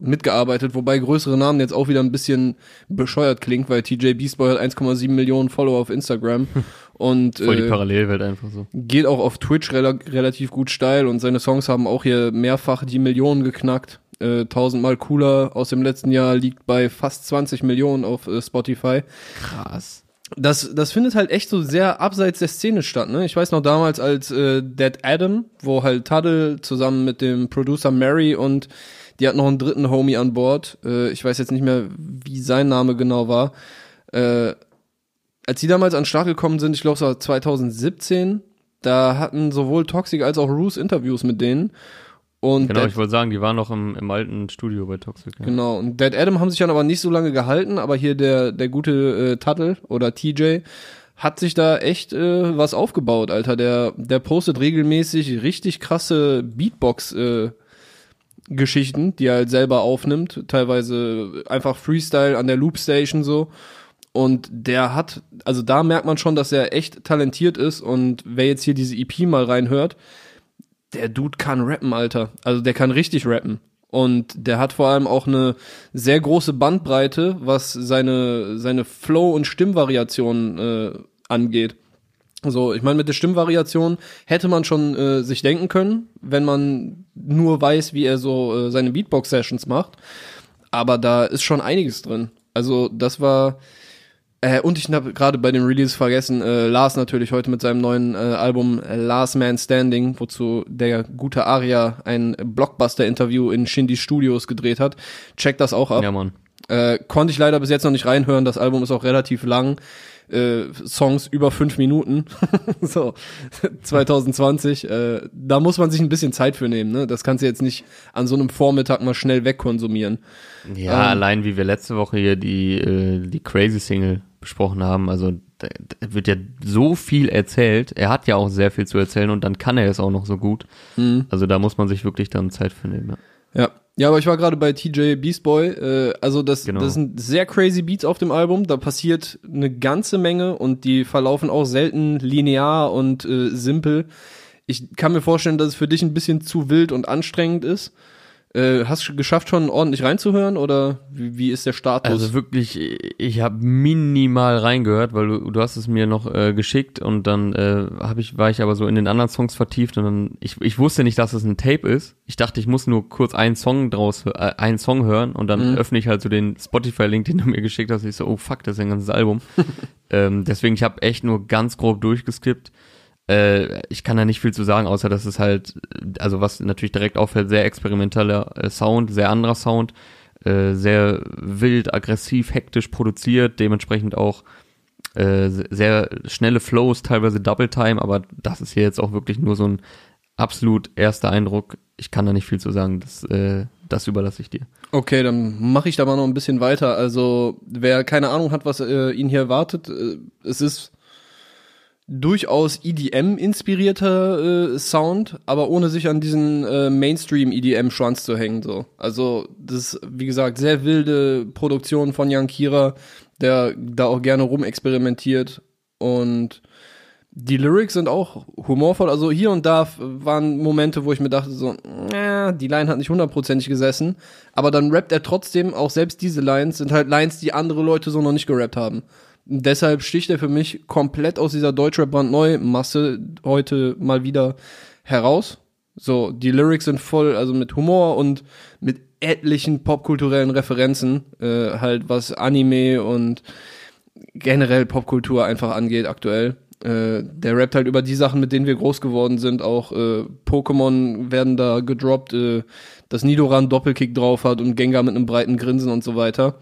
mitgearbeitet, wobei größere Namen jetzt auch wieder ein bisschen bescheuert klingt, weil TJ Beastboy hat 1,7 Millionen Follower auf Instagram und Voll die äh, Parallelwelt einfach so. geht auch auf Twitch rela relativ gut steil und seine Songs haben auch hier mehrfach die Millionen geknackt. Äh, tausendmal cooler aus dem letzten Jahr liegt bei fast 20 Millionen auf äh, Spotify. Krass. Das, das findet halt echt so sehr abseits der Szene statt, ne? Ich weiß noch damals als äh, Dead Adam, wo halt Taddle zusammen mit dem Producer Mary und die hat noch einen dritten Homie an Bord. Äh, ich weiß jetzt nicht mehr, wie sein Name genau war. Äh, als die damals an den Start gekommen sind, ich glaube es war 2017, da hatten sowohl Toxic als auch Roos Interviews mit denen. Und Genau, Dead- ich wollte sagen, die waren noch im, im alten Studio bei Toxic. Ja. Genau, und Dead Adam haben sich dann aber nicht so lange gehalten, aber hier der, der gute äh, Tuttle oder TJ hat sich da echt äh, was aufgebaut, Alter. Der, der postet regelmäßig richtig krasse Beatbox äh, Geschichten, die er halt selber aufnimmt, teilweise einfach Freestyle an der Loopstation so. Und der hat, also da merkt man schon, dass er echt talentiert ist und wer jetzt hier diese EP mal reinhört, der Dude kann rappen, Alter. Also der kann richtig rappen. Und der hat vor allem auch eine sehr große Bandbreite, was seine, seine Flow- und Stimmvariationen äh, angeht. So, ich meine, mit der Stimmvariation hätte man schon äh, sich denken können, wenn man nur weiß, wie er so äh, seine Beatbox-Sessions macht. Aber da ist schon einiges drin. Also, das war. Äh, und ich habe gerade bei dem Release vergessen, äh, Lars natürlich heute mit seinem neuen äh, Album Last Man Standing, wozu der gute Aria ein Blockbuster-Interview in Shindy Studios gedreht hat. Checkt das auch ab. Ja, Mann. Äh, konnte ich leider bis jetzt noch nicht reinhören. Das Album ist auch relativ lang. Äh, Songs über fünf Minuten. so, 2020. Äh, da muss man sich ein bisschen Zeit für nehmen. Ne? Das kannst du jetzt nicht an so einem Vormittag mal schnell wegkonsumieren. Ja, Ähm, allein wie wir letzte Woche hier die, äh, die Crazy Single besprochen haben, also da, da wird ja so viel erzählt. Er hat ja auch sehr viel zu erzählen und dann kann er es auch noch so gut. Mhm. Also da muss man sich wirklich dann Zeit für nehmen. Ja. Ja. Ja, aber ich war gerade bei TJ Beastboy. Äh, also das, Genau. das sind sehr crazy Beats auf dem Album. Da passiert eine ganze Menge und die verlaufen auch selten linear und äh, simpel. Ich kann mir vorstellen, dass es für dich ein bisschen zu wild und anstrengend ist. Äh, hast du geschafft, schon ordentlich reinzuhören oder wie, wie ist der Status? Also wirklich, ich habe minimal reingehört, weil du, du hast es mir noch äh, geschickt und dann äh, hab ich, war ich aber so in den anderen Songs vertieft und dann, ich, ich wusste nicht, dass es ein Tape ist. Ich dachte, ich muss nur kurz einen Song draus, äh, einen Song hören und dann Mhm. öffne ich halt so den Spotify-Link, den du mir geschickt hast. Ich so, oh fuck, das ist ein ganzes Album. ähm, deswegen, ich habe echt nur ganz grob durchgeskippt. Äh, ich kann da nicht viel zu sagen, außer dass es halt, also was natürlich direkt auffällt, sehr experimenteller äh, Sound, sehr anderer Sound, äh, sehr wild, aggressiv, hektisch produziert, dementsprechend auch äh, sehr schnelle Flows, teilweise Double Time, aber das ist hier jetzt auch wirklich nur so ein absolut erster Eindruck. Ich kann da nicht viel zu sagen, das, äh, das überlasse ich dir. Okay, dann mache ich da mal noch ein bisschen weiter. Also, wer keine Ahnung hat, was äh, ihn hier erwartet, äh, es ist durchaus EDM-inspirierter äh, Sound, aber ohne sich an diesen äh, Mainstream-EDM-Schwanz zu hängen. So. Also, das ist, wie gesagt, sehr wilde Produktion von Jan Kira, der da auch gerne rumexperimentiert und Die Lyrics sind auch humorvoll. Also hier und da waren Momente, wo ich mir dachte, so, äh, die Line hat nicht hundertprozentig gesessen. Aber dann rappt er trotzdem, auch selbst diese Lines sind halt Lines, die andere Leute so noch nicht gerappt haben. Deshalb sticht er für mich komplett aus dieser Deutschrap-Brandneu-Masse heute mal wieder heraus. So, die Lyrics sind voll, also mit Humor und mit etlichen popkulturellen Referenzen, äh, halt was Anime und generell Popkultur einfach angeht aktuell. Äh, der rappt halt über die Sachen, mit denen wir groß geworden sind. Auch äh, Pokémon werden da gedroppt, äh, dass Nidoran Doppelkick drauf hat und Gengar mit einem breiten Grinsen und so weiter.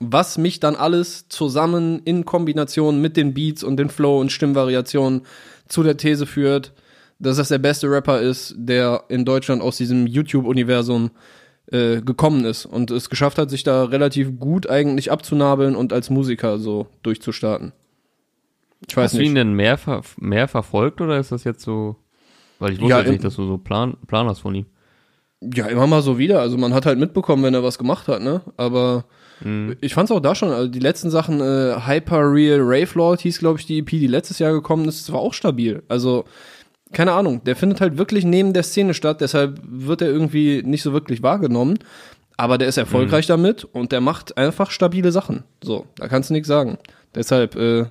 Was mich dann alles zusammen in Kombination mit den Beats und den Flow und Stimmvariationen zu der These führt, dass das der beste Rapper ist, der in Deutschland aus diesem YouTube-Universum äh, gekommen ist und es geschafft hat, sich da relativ gut eigentlich abzunabeln und als Musiker so durchzustarten. Ich weiß Hast nicht. du ihn denn mehr, ver mehr verfolgt oder ist das jetzt so, weil ich wusste ja, nicht, dass du so Plan, Plan hast von ihm. Ja, immer mal so wieder. Also man hat halt mitbekommen, wenn er was gemacht hat, ne? Aber mhm. ich fand's auch da schon, also die letzten Sachen, äh, Hyper Real Rave Lord hieß, glaube ich, die EP, die letztes Jahr gekommen ist, war auch stabil. Also keine Ahnung, der findet halt wirklich neben der Szene statt, deshalb wird er irgendwie nicht so wirklich wahrgenommen. Aber der ist erfolgreich mhm. damit und der macht einfach stabile Sachen. So, da kannst du nichts sagen. Deshalb äh,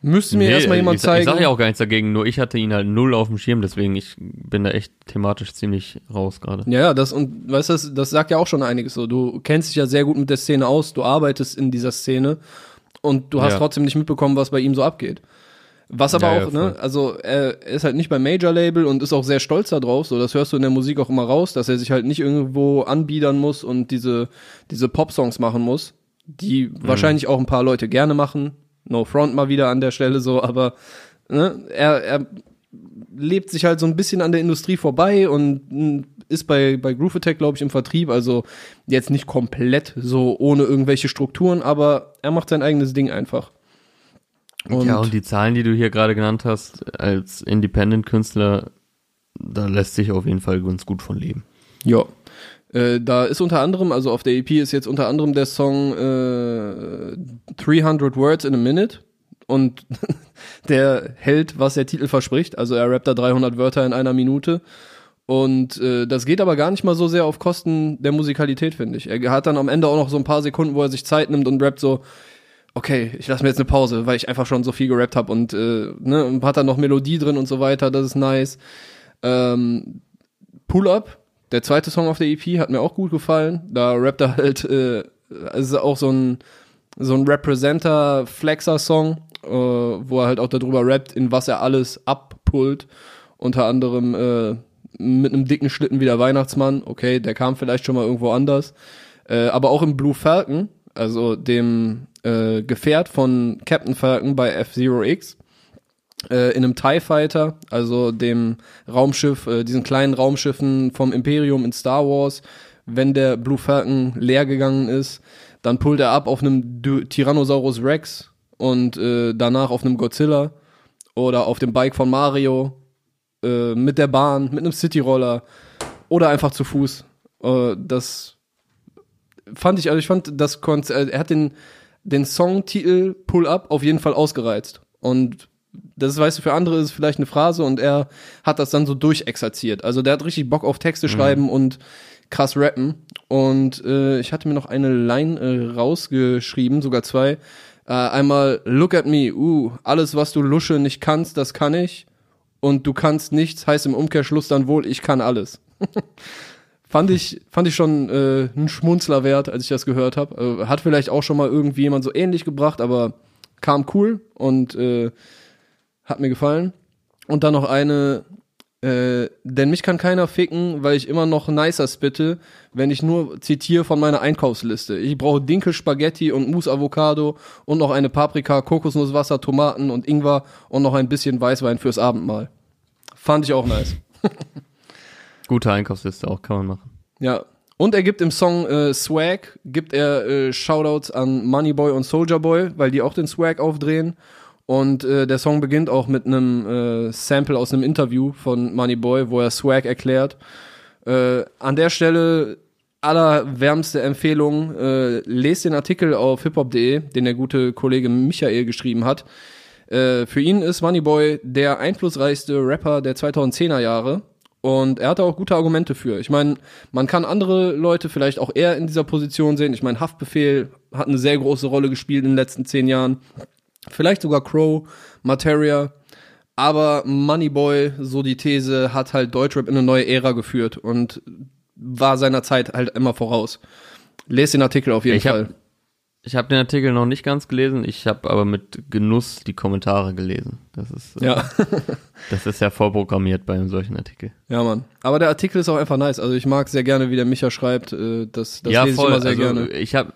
müsste mir nee, erstmal jemand ich, zeigen. Ich sage ja auch gar nichts dagegen, nur ich hatte ihn halt null auf dem Schirm, deswegen ich bin da echt thematisch ziemlich raus gerade. Ja, das und weißt du, das, das sagt ja auch schon einiges so. Du kennst dich ja sehr gut mit der Szene aus, du arbeitest in dieser Szene und du hast ja. trotzdem nicht mitbekommen, was bei ihm so abgeht. Was aber ja, auch, ja, ne, also er ist halt nicht beim Major-Label und ist auch sehr stolz darauf, so das hörst du in der Musik auch immer raus, dass er sich halt nicht irgendwo anbiedern muss und diese, diese Pop-Songs machen muss, die mhm. wahrscheinlich auch ein paar Leute gerne machen. No front mal wieder an der Stelle so, aber ne, er, er lebt sich halt so ein bisschen an der Industrie vorbei und ist bei, bei Groove Attack, glaube ich, im Vertrieb, also jetzt nicht komplett so ohne irgendwelche Strukturen, aber er macht sein eigenes Ding einfach. Und ja, und die Zahlen, die du hier gerade genannt hast, als Independent-Künstler, da lässt sich auf jeden Fall ganz gut von leben. Ja. Äh, da ist unter anderem, also auf der EP ist jetzt unter anderem der Song äh, 300 Words in a Minute und der hält, was der Titel verspricht. Also er rappt da 300 Wörter in einer Minute. Und äh, das geht aber gar nicht mal so sehr auf Kosten der Musikalität, finde ich. Er hat dann am Ende auch noch so ein paar Sekunden, wo er sich Zeit nimmt und rappt so, okay, ich lasse mir jetzt eine Pause, weil ich einfach schon so viel gerappt habe und äh, ne, und hat dann noch Melodie drin und so weiter, das ist nice. Ähm, Pull Up, der zweite Song auf der EP, hat mir auch gut gefallen. Da rappt er halt, äh, ist auch so ein so ein Representer-Flexer-Song, äh, wo er halt auch darüber rappt, in was er alles abpullt. Unter anderem äh, mit einem dicken Schlitten wie der Weihnachtsmann. Okay, der kam vielleicht schon mal irgendwo anders. Äh, aber auch im Blue Falcon, also dem äh, Gefährt von Captain Falcon bei F-Zero X äh, in einem TIE Fighter, also dem Raumschiff, äh, diesen kleinen Raumschiffen vom Imperium in Star Wars. Wenn der Blue Falcon leer gegangen ist, dann pullt er ab auf einem Tyrannosaurus Rex und äh, danach auf einem Godzilla oder auf dem Bike von Mario, äh, mit der Bahn, mit einem Cityroller oder einfach zu Fuß. Äh, das fand ich, also ich fand das Konzert, er hat den den Songtitel Pull Up auf jeden Fall ausgereizt. Und das weißt du, für andere ist es vielleicht eine Phrase und er hat das dann so durchexerziert. Also der hat richtig Bock auf Texte mhm. schreiben und krass rappen. Und äh, ich hatte mir noch eine Line äh, rausgeschrieben, sogar zwei. Äh, einmal Look at me, uh, alles was du Lusche nicht kannst, das kann ich. Und du kannst nichts, heißt im Umkehrschluss dann wohl, ich kann alles. Fand ich, fand ich schon äh, ein Schmunzler wert, als ich das gehört habe. Äh, hat vielleicht auch schon mal irgendwie jemand so ähnlich gebracht, aber kam cool und äh, hat mir gefallen. Und dann noch eine, äh, denn mich kann keiner ficken, weil ich immer noch nicer spitte, wenn ich nur zitiere von meiner Einkaufsliste. Ich brauche Dinkel, Spaghetti und Mousse Avocado und noch eine Paprika, Kokosnusswasser, Tomaten und Ingwer und noch ein bisschen Weißwein fürs Abendmahl. Fand ich auch nice. Gute Einkaufsliste auch, kann man machen. Ja. Und er gibt im Song äh, Swag, gibt er äh, Shoutouts an Moneyboy und Soldier Boy, weil die auch den Swag aufdrehen. Und äh, der Song beginnt auch mit einem äh, Sample aus einem Interview von Moneyboy, wo er Swag erklärt. Äh, an der Stelle allerwärmste Empfehlung, äh, lest den Artikel auf hiphop.de, den der gute Kollege Michael geschrieben hat. Äh, für ihn ist Moneyboy der einflussreichste Rapper der 2010er Jahre. Und er hatte auch gute Argumente für. Ich meine, man kann andere Leute vielleicht auch eher in dieser Position sehen. Ich meine, Haftbefehl hat eine sehr große Rolle gespielt in den letzten zehn Jahren. Vielleicht sogar Crow, Materia. Aber Moneyboy, so die These, hat halt Deutschrap in eine neue Ära geführt und war seiner Zeit halt immer voraus. Lest den Artikel auf jeden Ich hab- Fall. Ich habe den Artikel noch nicht ganz gelesen, ich habe aber mit Genuss die Kommentare gelesen. Das ist, äh, Ja. das ist ja vorprogrammiert bei einem solchen Artikel. ja, Mann. Aber der Artikel ist auch einfach nice. Also ich mag sehr gerne, wie der Micha schreibt. Äh, Das, das ja, lese voll. ich immer sehr also, gerne. Ich habe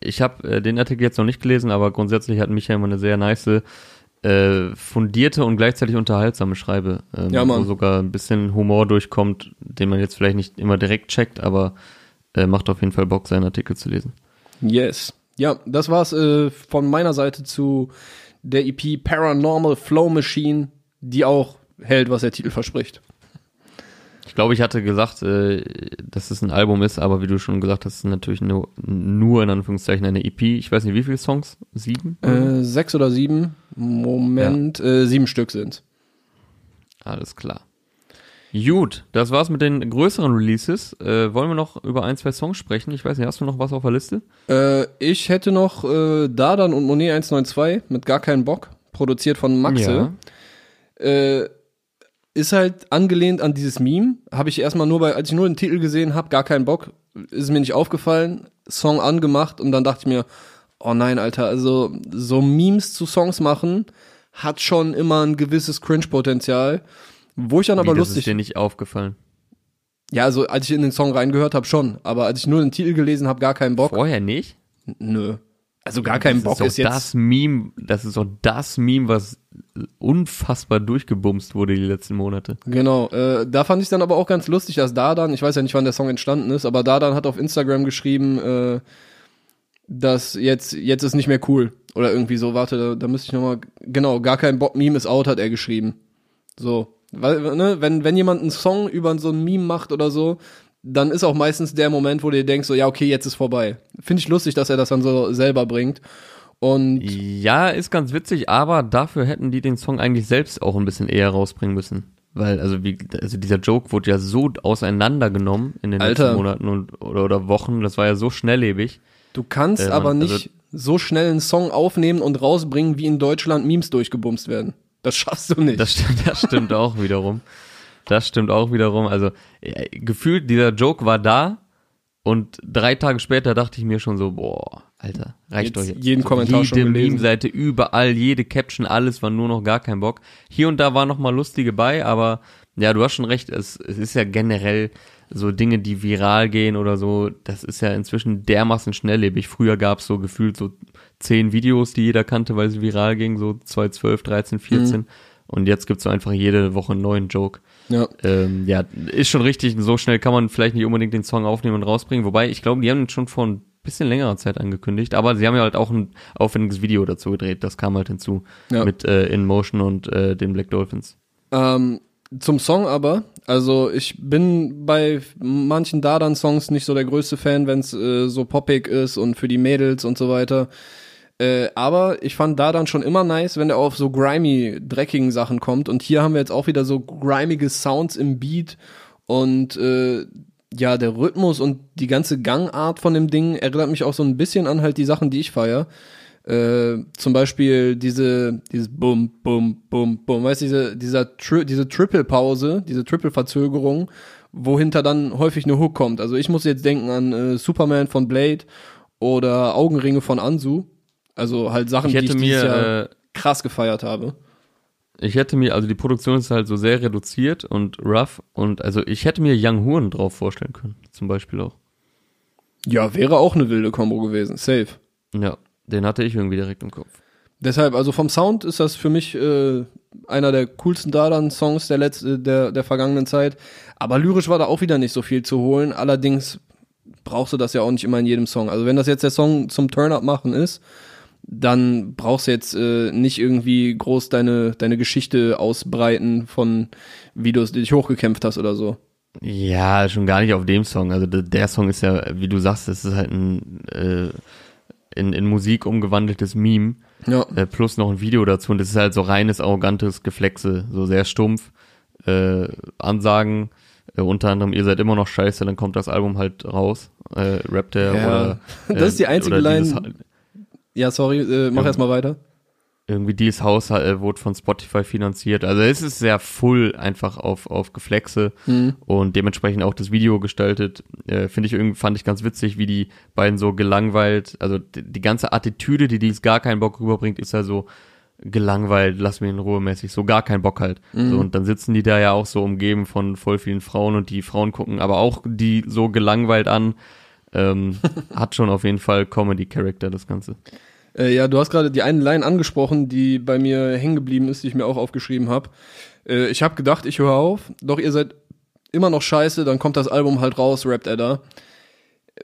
ich hab, äh, den Artikel jetzt noch nicht gelesen, aber grundsätzlich hat Micha immer eine sehr nice, äh, fundierte und gleichzeitig unterhaltsame Schreibe, ähm, Ja, Mann. wo sogar ein bisschen Humor durchkommt, den man jetzt vielleicht nicht immer direkt checkt, aber äh, macht auf jeden Fall Bock, seinen Artikel zu lesen. Yes. Ja, das war's äh, von meiner Seite zu der EP Paranormal Flow Machine, die auch hält, was der Titel verspricht. Ich glaube, ich hatte gesagt, äh, dass es ein Album ist, aber wie du schon gesagt hast, ist natürlich nur, nur in Anführungszeichen eine EP. Ich weiß nicht, wie viele Songs? Sieben? Äh, sechs oder sieben? Moment, äh, sieben Stück sind's. Alles klar. Gut, das war's mit den größeren Releases. Äh, wollen wir noch über ein, zwei Songs sprechen? Ich weiß nicht, hast du noch was auf der Liste? Äh, ich hätte noch äh, Dardan und Monet 192 mit gar keinen Bock, produziert von Maxe. Äh, ist halt angelehnt an dieses Meme. Habe ich erstmal nur bei, als ich nur den Titel gesehen habe, gar keinen Bock, ist mir nicht aufgefallen. Song angemacht und dann dachte ich mir, oh nein, Alter, also so Memes zu Songs machen hat schon immer ein gewisses Cringe-Potenzial. Wo ich dann aber Wie, das lustig. ist dir nicht aufgefallen. Ja, also als ich in den Song reingehört habe, schon. Aber als ich nur den Titel gelesen habe, gar keinen Bock. Vorher nicht? Nö. Also gar keinen Bock das ist ist jetzt. das Meme, das ist doch das Meme, was unfassbar durchgebumst wurde die letzten Monate. Genau, äh, da fand ich dann aber auch ganz lustig, dass Dardan, ich weiß ja nicht, wann der Song entstanden ist, aber Dardan hat auf Instagram geschrieben, äh, dass jetzt, jetzt ist nicht mehr cool. Oder irgendwie so, warte, da, da müsste ich nochmal, genau, gar kein Bock, Meme ist out, hat er geschrieben. So, weil, ne, wenn, wenn jemand einen Song über so ein Meme macht oder so, dann ist auch meistens der Moment, wo du dir denkst, so, ja, okay, jetzt ist vorbei. Finde ich lustig, dass er das dann so selber bringt. Und Ja, ist ganz witzig, aber dafür hätten die den Song eigentlich selbst auch ein bisschen eher rausbringen müssen. Weil, also wie, also dieser Joke wurde ja so auseinandergenommen in den Alter. letzten Monaten und, oder, oder Wochen, das war ja so schnelllebig. Du kannst Äh, man- aber also- nicht so schnell einen Song aufnehmen und rausbringen, wie in Deutschland Memes durchgebumst werden. Das schaffst du nicht. Das, das stimmt auch wiederum. Das stimmt auch wiederum. Also äh, gefühlt, dieser Joke war da und drei Tage später dachte ich mir schon so, boah, Alter, reicht Jetzt doch jetzt. jeden Kommentar jede schon gelesen. Meme-Seite, überall, jede Caption, alles war nur noch gar kein Bock. Hier und da war noch mal lustige bei, aber ja, du hast schon recht, es, es ist ja generell so Dinge, die viral gehen oder so, das ist ja inzwischen dermaßen schnelllebig. Früher gab es so gefühlt so zehn Videos, die jeder kannte, weil sie viral gingen, so 2012, 13, 14. Mhm. Und jetzt gibt's so einfach jede Woche einen neuen Joke. Ja. Ähm, ja, ist schon richtig. So schnell kann man vielleicht nicht unbedingt den Song aufnehmen und rausbringen. Wobei, ich glaube, die haben ihn schon vor ein bisschen längerer Zeit angekündigt. Aber sie haben ja halt auch ein aufwendiges Video dazu gedreht. Das kam halt hinzu. Ja. Mit äh, In Motion und äh, den Black Dolphins. Ähm, zum Song aber, also ich bin bei manchen Dardan-Songs nicht so der größte Fan, wenn es äh, so poppig ist und für die Mädels und so weiter. Äh, aber ich fand Dardan schon immer nice, wenn er auf so grimy, dreckigen Sachen kommt. Und hier haben wir jetzt auch wieder so grimige Sounds im Beat und äh, ja, der Rhythmus und die ganze Gangart von dem Ding erinnert mich auch so ein bisschen an halt die Sachen, die ich feier. Äh, zum Beispiel diese, dieses Bum, Bum, Bum, Bum, weißt du, diese, Tri diese Triple-Pause, diese Triple-Verzögerung, wohinter dann häufig eine Hook kommt. Also ich muss jetzt denken an äh, Superman von Blade oder Augenringe von Ansu. Also halt Sachen, die ich dieses Jahr mir, äh, krass gefeiert habe. ich hätte mir, also die Produktion ist halt so sehr reduziert und rough. Und also ich hätte mir Young Horn drauf vorstellen können. Zum Beispiel auch. Ja, wäre auch eine wilde Combo gewesen. Safe. Ja, den hatte ich irgendwie direkt im Kopf. Deshalb, also vom Sound ist das für mich äh, einer der coolsten Dardan-Songs der, letzte, der, der vergangenen Zeit. Aber lyrisch war da auch wieder nicht so viel zu holen. Allerdings brauchst du das ja auch nicht immer in jedem Song. Also wenn das jetzt der Song zum Turn-Up machen ist, dann brauchst du jetzt äh, nicht irgendwie groß deine, deine Geschichte ausbreiten von wie du es dich hochgekämpft hast oder so. Ja, schon gar nicht auf dem Song. Also der, der Song ist ja, wie du sagst, das ist halt ein äh, in, in Musik umgewandeltes Meme. Ja. Äh, plus noch ein Video dazu und das ist halt so reines, arrogantes Geflexe, so sehr stumpf. Äh, Ansagen, äh, unter anderem, ihr seid immer noch scheiße, dann kommt das Album halt raus, äh, rappt er Ja. oder. Das ist die einzige oder dieses- Line- Ja, sorry, äh, mach Ja. erst mal weiter. irgendwie dieses Haus äh, wurde von Spotify finanziert. Also es ist sehr full einfach auf, auf Geflexe und dementsprechend auch das Video gestaltet. Äh, Finde ich irgendwie, fand ich ganz witzig, wie die beiden so gelangweilt, also die, die ganze Attitüde, die dies gar keinen Bock rüberbringt, ist ja so gelangweilt, lass mich in Ruhe mäßig, so gar keinen Bock halt. So, und dann sitzen die da ja auch so umgeben von voll vielen Frauen und die Frauen gucken aber auch die so gelangweilt an. Ähm, hat schon auf jeden Fall Comedy-Character, das Ganze. Äh, ja, du hast gerade die eine Line angesprochen, die bei mir hängen geblieben ist, die ich mir auch aufgeschrieben habe. Äh, ich habe gedacht, ich höre auf, doch ihr seid immer noch scheiße, dann kommt das Album halt raus, rappt er da.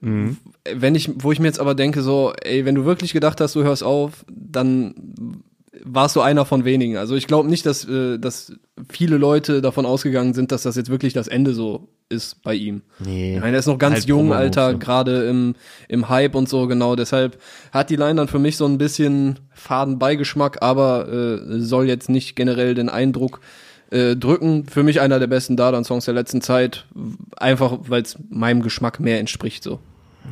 Mhm. Wenn ich, wo ich mir jetzt aber denke, so, ey, wenn du wirklich gedacht hast, du hörst auf, dann warst du einer von wenigen. Also ich glaube nicht, dass, äh, dass viele Leute davon ausgegangen sind, dass das jetzt wirklich das Ende so ist bei ihm. Nee. Meine, er ist noch ganz Halt jung, Alter, gerade im, im Hype und so, genau. Deshalb hat die Line dann für mich so ein bisschen faden Beigeschmack, aber äh, soll jetzt nicht generell den Eindruck äh, drücken. Für mich einer der besten Dardan-Songs der letzten Zeit, einfach weil es meinem Geschmack mehr entspricht, so.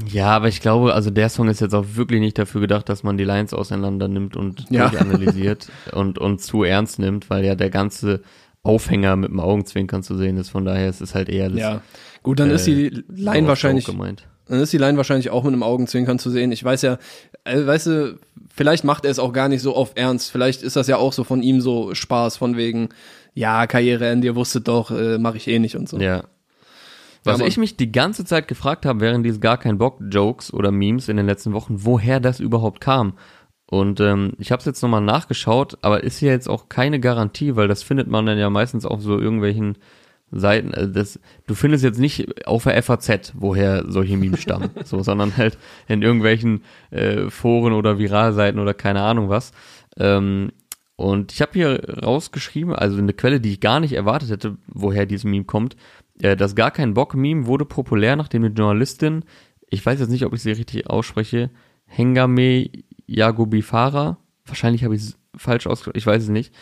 Ja, aber ich glaube, also der Song ist jetzt auch wirklich nicht dafür gedacht, dass man die Lines auseinander nimmt und Ja. durchanalysiert und, und zu ernst nimmt, weil ja der ganze Aufhänger mit dem Augenzwinkern zu sehen ist. Von daher ist es halt eher das, Ja. Gut, dann äh, ist die so Line wahrscheinlich gemeint. Dann ist die Line wahrscheinlich auch mit einem Augenzwinkern zu sehen. Ich weiß ja, äh, weißt du, vielleicht macht er es auch gar nicht so auf Ernst. Vielleicht ist das ja auch so von ihm so Spaß, von wegen, ja, Karriereende, ihr wusstet doch, äh, mache ich eh nicht und so. Ja. Was Mann. ich mich die ganze Zeit gefragt habe, während dieses gar kein Bock Jokes oder Memes in den letzten Wochen, woher das überhaupt kam. Und ähm, ich habe es jetzt nochmal nachgeschaut, aber ist hier jetzt auch keine Garantie, weil das findet man dann ja meistens auf so irgendwelchen Seiten. Also das, du findest jetzt nicht auf der FAZ, woher solche Memes stammen, so, sondern halt in irgendwelchen äh, Foren oder Viralseiten oder keine Ahnung was. Ähm, und ich habe hier rausgeschrieben, also eine Quelle, die ich gar nicht erwartet hätte, woher dieses Meme kommt. Äh, das gar kein Bock-Meme wurde populär, nachdem eine Journalistin, ich weiß jetzt nicht, ob ich sie richtig ausspreche, Hengame Yagubifara, wahrscheinlich habe ich es falsch ausgesprochen, ich weiß es nicht,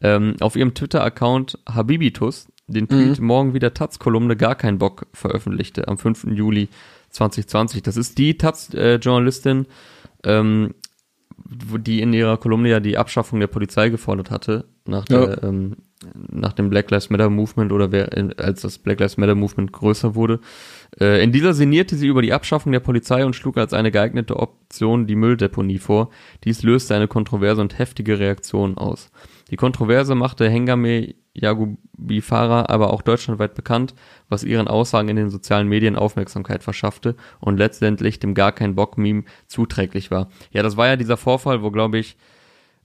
ähm, auf ihrem Twitter-Account Habibitus den Tweet morgen wieder Taz-Kolumne gar kein Bock veröffentlichte am 5. Juli 2020. Das ist die Taz-Journalistin, ähm, die in ihrer Kolumne ja die Abschaffung der Polizei gefordert hatte, nach, Ja. der, ähm, nach dem Black Lives Matter Movement oder wer, als das Black Lives Matter Movement größer wurde. Äh, in dieser sinnierte sie über die Abschaffung der Polizei und schlug als eine geeignete Option die Mülldeponie vor. Dies löste eine kontroverse und heftige Reaktion aus. Die Kontroverse machte Hengame Yagubifara aber auch deutschlandweit bekannt, was ihren Aussagen in den sozialen Medien Aufmerksamkeit verschaffte und letztendlich dem gar kein Bock-Meme zuträglich war. Ja, das war ja dieser Vorfall, wo, glaube ich,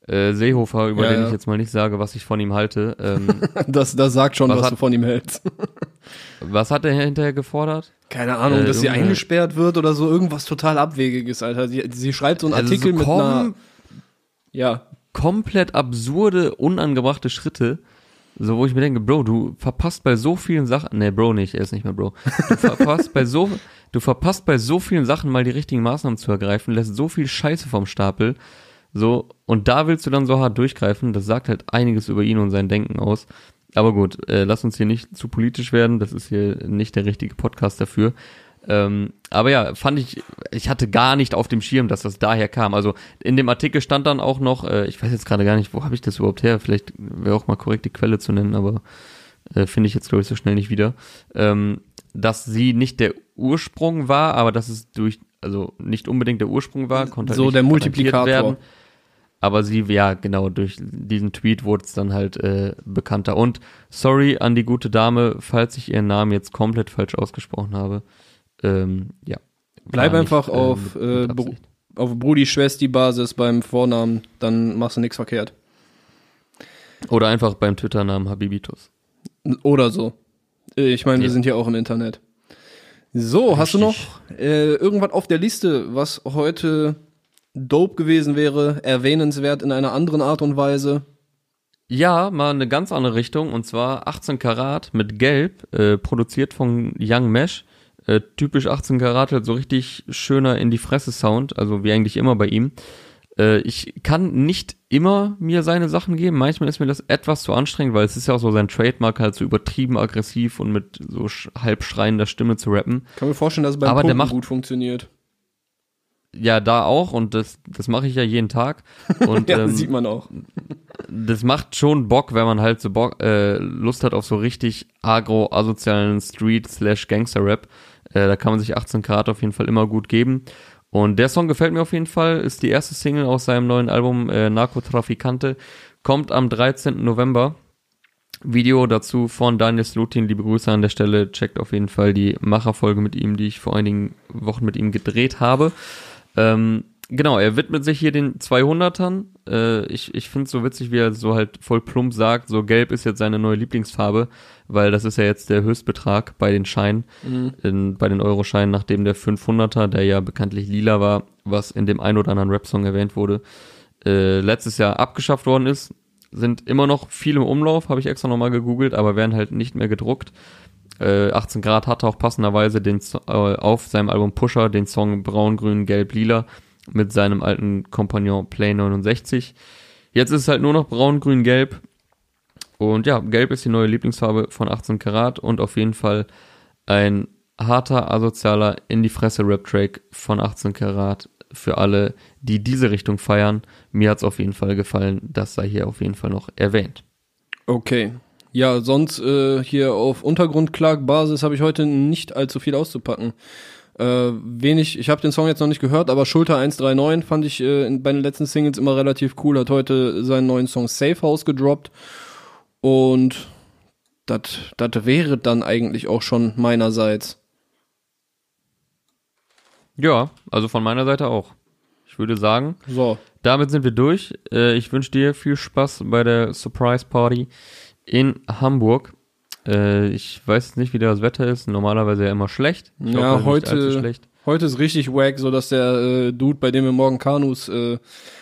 äh, Seehofer, über Ja, den ja. ich jetzt mal nicht sage, was ich von ihm halte, ähm, Das, das sagt schon, Was was, hat- du von ihm hältst. was hat er hinterher gefordert? Keine Ahnung, Äh, dass sie eingesperrt wird oder so, irgendwas total Abwegiges, Alter. Sie, sie schreibt so einen Also Artikel so mit einer, ja, komplett absurde, unangebrachte Schritte, so wo ich mir denke, Bro, du verpasst bei so vielen Sachen, nee, Bro nicht, er ist nicht mehr Bro. Du verpasst bei so, du verpasst bei so vielen Sachen mal die richtigen Maßnahmen zu ergreifen, lässt so viel Scheiße vom Stapel, so, und da willst du dann so hart durchgreifen, das sagt halt einiges über ihn und sein Denken aus. Aber gut, äh, lass uns hier nicht zu politisch werden, das ist hier nicht der richtige Podcast dafür. Ähm, aber ja, fand ich, ich hatte gar nicht auf dem Schirm, dass das daher kam. Also in dem Artikel stand dann auch noch, äh, ich weiß jetzt gerade gar nicht, wo habe ich das überhaupt her? Vielleicht wäre auch mal korrekt die Quelle zu nennen, aber äh, finde ich jetzt glaube ich so schnell nicht wieder. Ähm, dass sie nicht der Ursprung war, aber dass es durch, also nicht unbedingt der Ursprung war, konnte halt So nicht der Multiplikator. Aber sie, ja, genau, durch diesen Tweet wurde es dann halt äh, bekannter. Und sorry an die gute Dame, falls ich ihren Namen jetzt komplett falsch ausgesprochen habe. Ähm, ja. Bleib einfach nicht, auf, mit- mit äh, Absicht. auf Brudi-Schwesti-Basis beim Vornamen, dann machst du nichts verkehrt. Oder einfach beim Twitter-Namen Habibitus. Oder so. Äh, Ich meine, wir Ja. sind ja auch im Internet. So, hast du noch äh, irgendwas auf der Liste, was heute dope gewesen wäre, erwähnenswert in einer anderen Art und Weise? Ja, mal eine ganz andere Richtung und zwar 18 Karat mit Gelb, äh, produziert von Young Mesh. Äh, typisch 18 Karat, halt so richtig schöner in die Fresse Sound, also wie eigentlich immer bei ihm. Äh, ich kann nicht immer mir seine Sachen geben. Manchmal ist mir das etwas zu anstrengend, weil es ist ja auch so sein Trademark, halt so übertrieben aggressiv und mit so halb schreiender Stimme zu rappen. Kann mir vorstellen, dass es beim Aber der macht- gut funktioniert. Ja, da auch und das, das mache ich ja jeden Tag. Und Ja, ähm, sieht man auch. das macht schon Bock, wenn man halt so Bock, äh, Lust hat auf so richtig agro, asozialen Street-slash-Gangster-Rap. Äh, da kann man sich 18 Grad auf jeden Fall immer gut geben. Und der Song gefällt mir auf jeden Fall, ist die erste Single aus seinem neuen Album äh, Narcotraficante, kommt am 13. November. Video dazu von Daniel Slutin, liebe Grüße an der Stelle, checkt auf jeden Fall die Macherfolge mit ihm, die ich vor einigen Wochen mit ihm gedreht habe. Ähm, genau, er widmet sich hier den 200ern. Äh, ich ich finde es so witzig, wie er so halt voll plump sagt, so gelb ist jetzt seine neue Lieblingsfarbe, weil das ist ja jetzt der Höchstbetrag bei den Scheinen, in, bei den Euroscheinen, nachdem der 500er, der ja bekanntlich lila war, was in dem ein oder anderen Rap-Song erwähnt wurde, äh, letztes Jahr abgeschafft worden ist, sind immer noch viel im Umlauf, habe ich extra nochmal gegoogelt, aber werden halt nicht mehr gedruckt. Äh, 18 Grad hatte auch passenderweise den, äh, auf seinem Album Pusher den Song Braun, Grün, Gelb, Lila mit seinem alten Kompagnon Play 69. Jetzt ist es halt nur noch Braun, Grün, Gelb. Und ja, Gelb ist die neue Lieblingsfarbe von 18 Karat und auf jeden Fall ein harter, asozialer in die Fresse Rap-Track von 18 Karat für alle, die diese Richtung feiern. Mir hat's auf jeden Fall gefallen, das sei hier auf jeden Fall noch erwähnt. Okay. Ja, sonst äh, hier auf Untergrundklag-Basis habe ich heute nicht allzu viel auszupacken. Äh, wenig, ich habe den Song jetzt noch nicht gehört, aber Schulter 139 fand ich äh, in, bei den letzten Singles immer relativ cool. Hat heute seinen neuen Song Safe House gedroppt. Und das wäre dann eigentlich auch schon meinerseits. Ja, also von meiner Seite auch. Ich würde sagen, So. damit sind wir durch. Äh, ich wünsche dir viel Spaß bei der Surprise Party in Hamburg. Äh, ich weiß nicht, wie das Wetter ist. Normalerweise ja immer schlecht. Ich Ja, hoffe, heute-. Heute ist richtig wack, so dass der äh, Dude, bei dem wir morgen Kanus äh,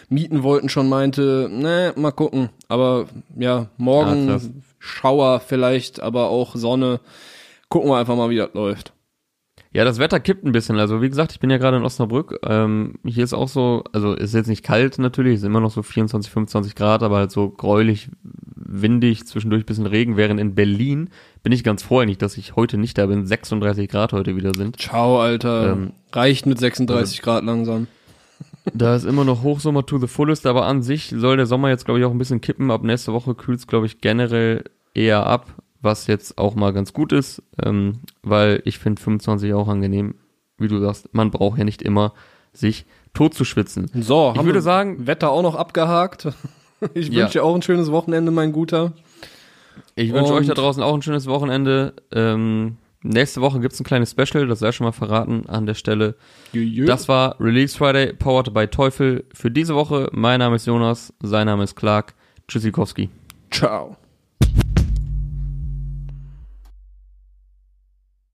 mieten wollten, schon meinte, ne, mal gucken. Aber ja, morgen Ah, krass. Schauer vielleicht, aber auch Sonne. Gucken wir einfach mal, wie das läuft. Ja, das Wetter kippt ein bisschen. Also wie gesagt, ich bin ja gerade in Osnabrück. Ähm, hier ist auch so, also ist jetzt nicht kalt natürlich, ist immer noch so 24, 25 Grad, aber halt so gräulich, windig, zwischendurch bisschen Regen. Während in Berlin bin ich ganz froh eigentlich, dass ich heute nicht da bin. 36 Grad heute wieder sind. Ciao, Alter. Ähm, Reicht mit 36 Grad langsam. Da ist immer noch Hochsommer to the fullest, aber an sich soll der Sommer jetzt, glaube ich, auch ein bisschen kippen. Ab nächste Woche kühlt es, glaube ich, generell eher ab, was jetzt auch mal ganz gut ist, ähm, weil ich finde 25 auch angenehm. Wie du sagst, man braucht ja nicht immer sich tot zu schwitzen. So, Ich würde sagen- Wetter auch noch abgehakt. Ich Ja. wünsche dir auch ein schönes Wochenende, mein Guter. Ich wünsche euch da draußen auch ein schönes Wochenende. Ähm, nächste Woche gibt's ein kleines Special, das sei schon mal verraten an der Stelle. Das war Release Friday, powered by Teufel. Für diese Woche, mein Name ist Jonas, sein Name ist Clark. Tschüssikowski. Ciao.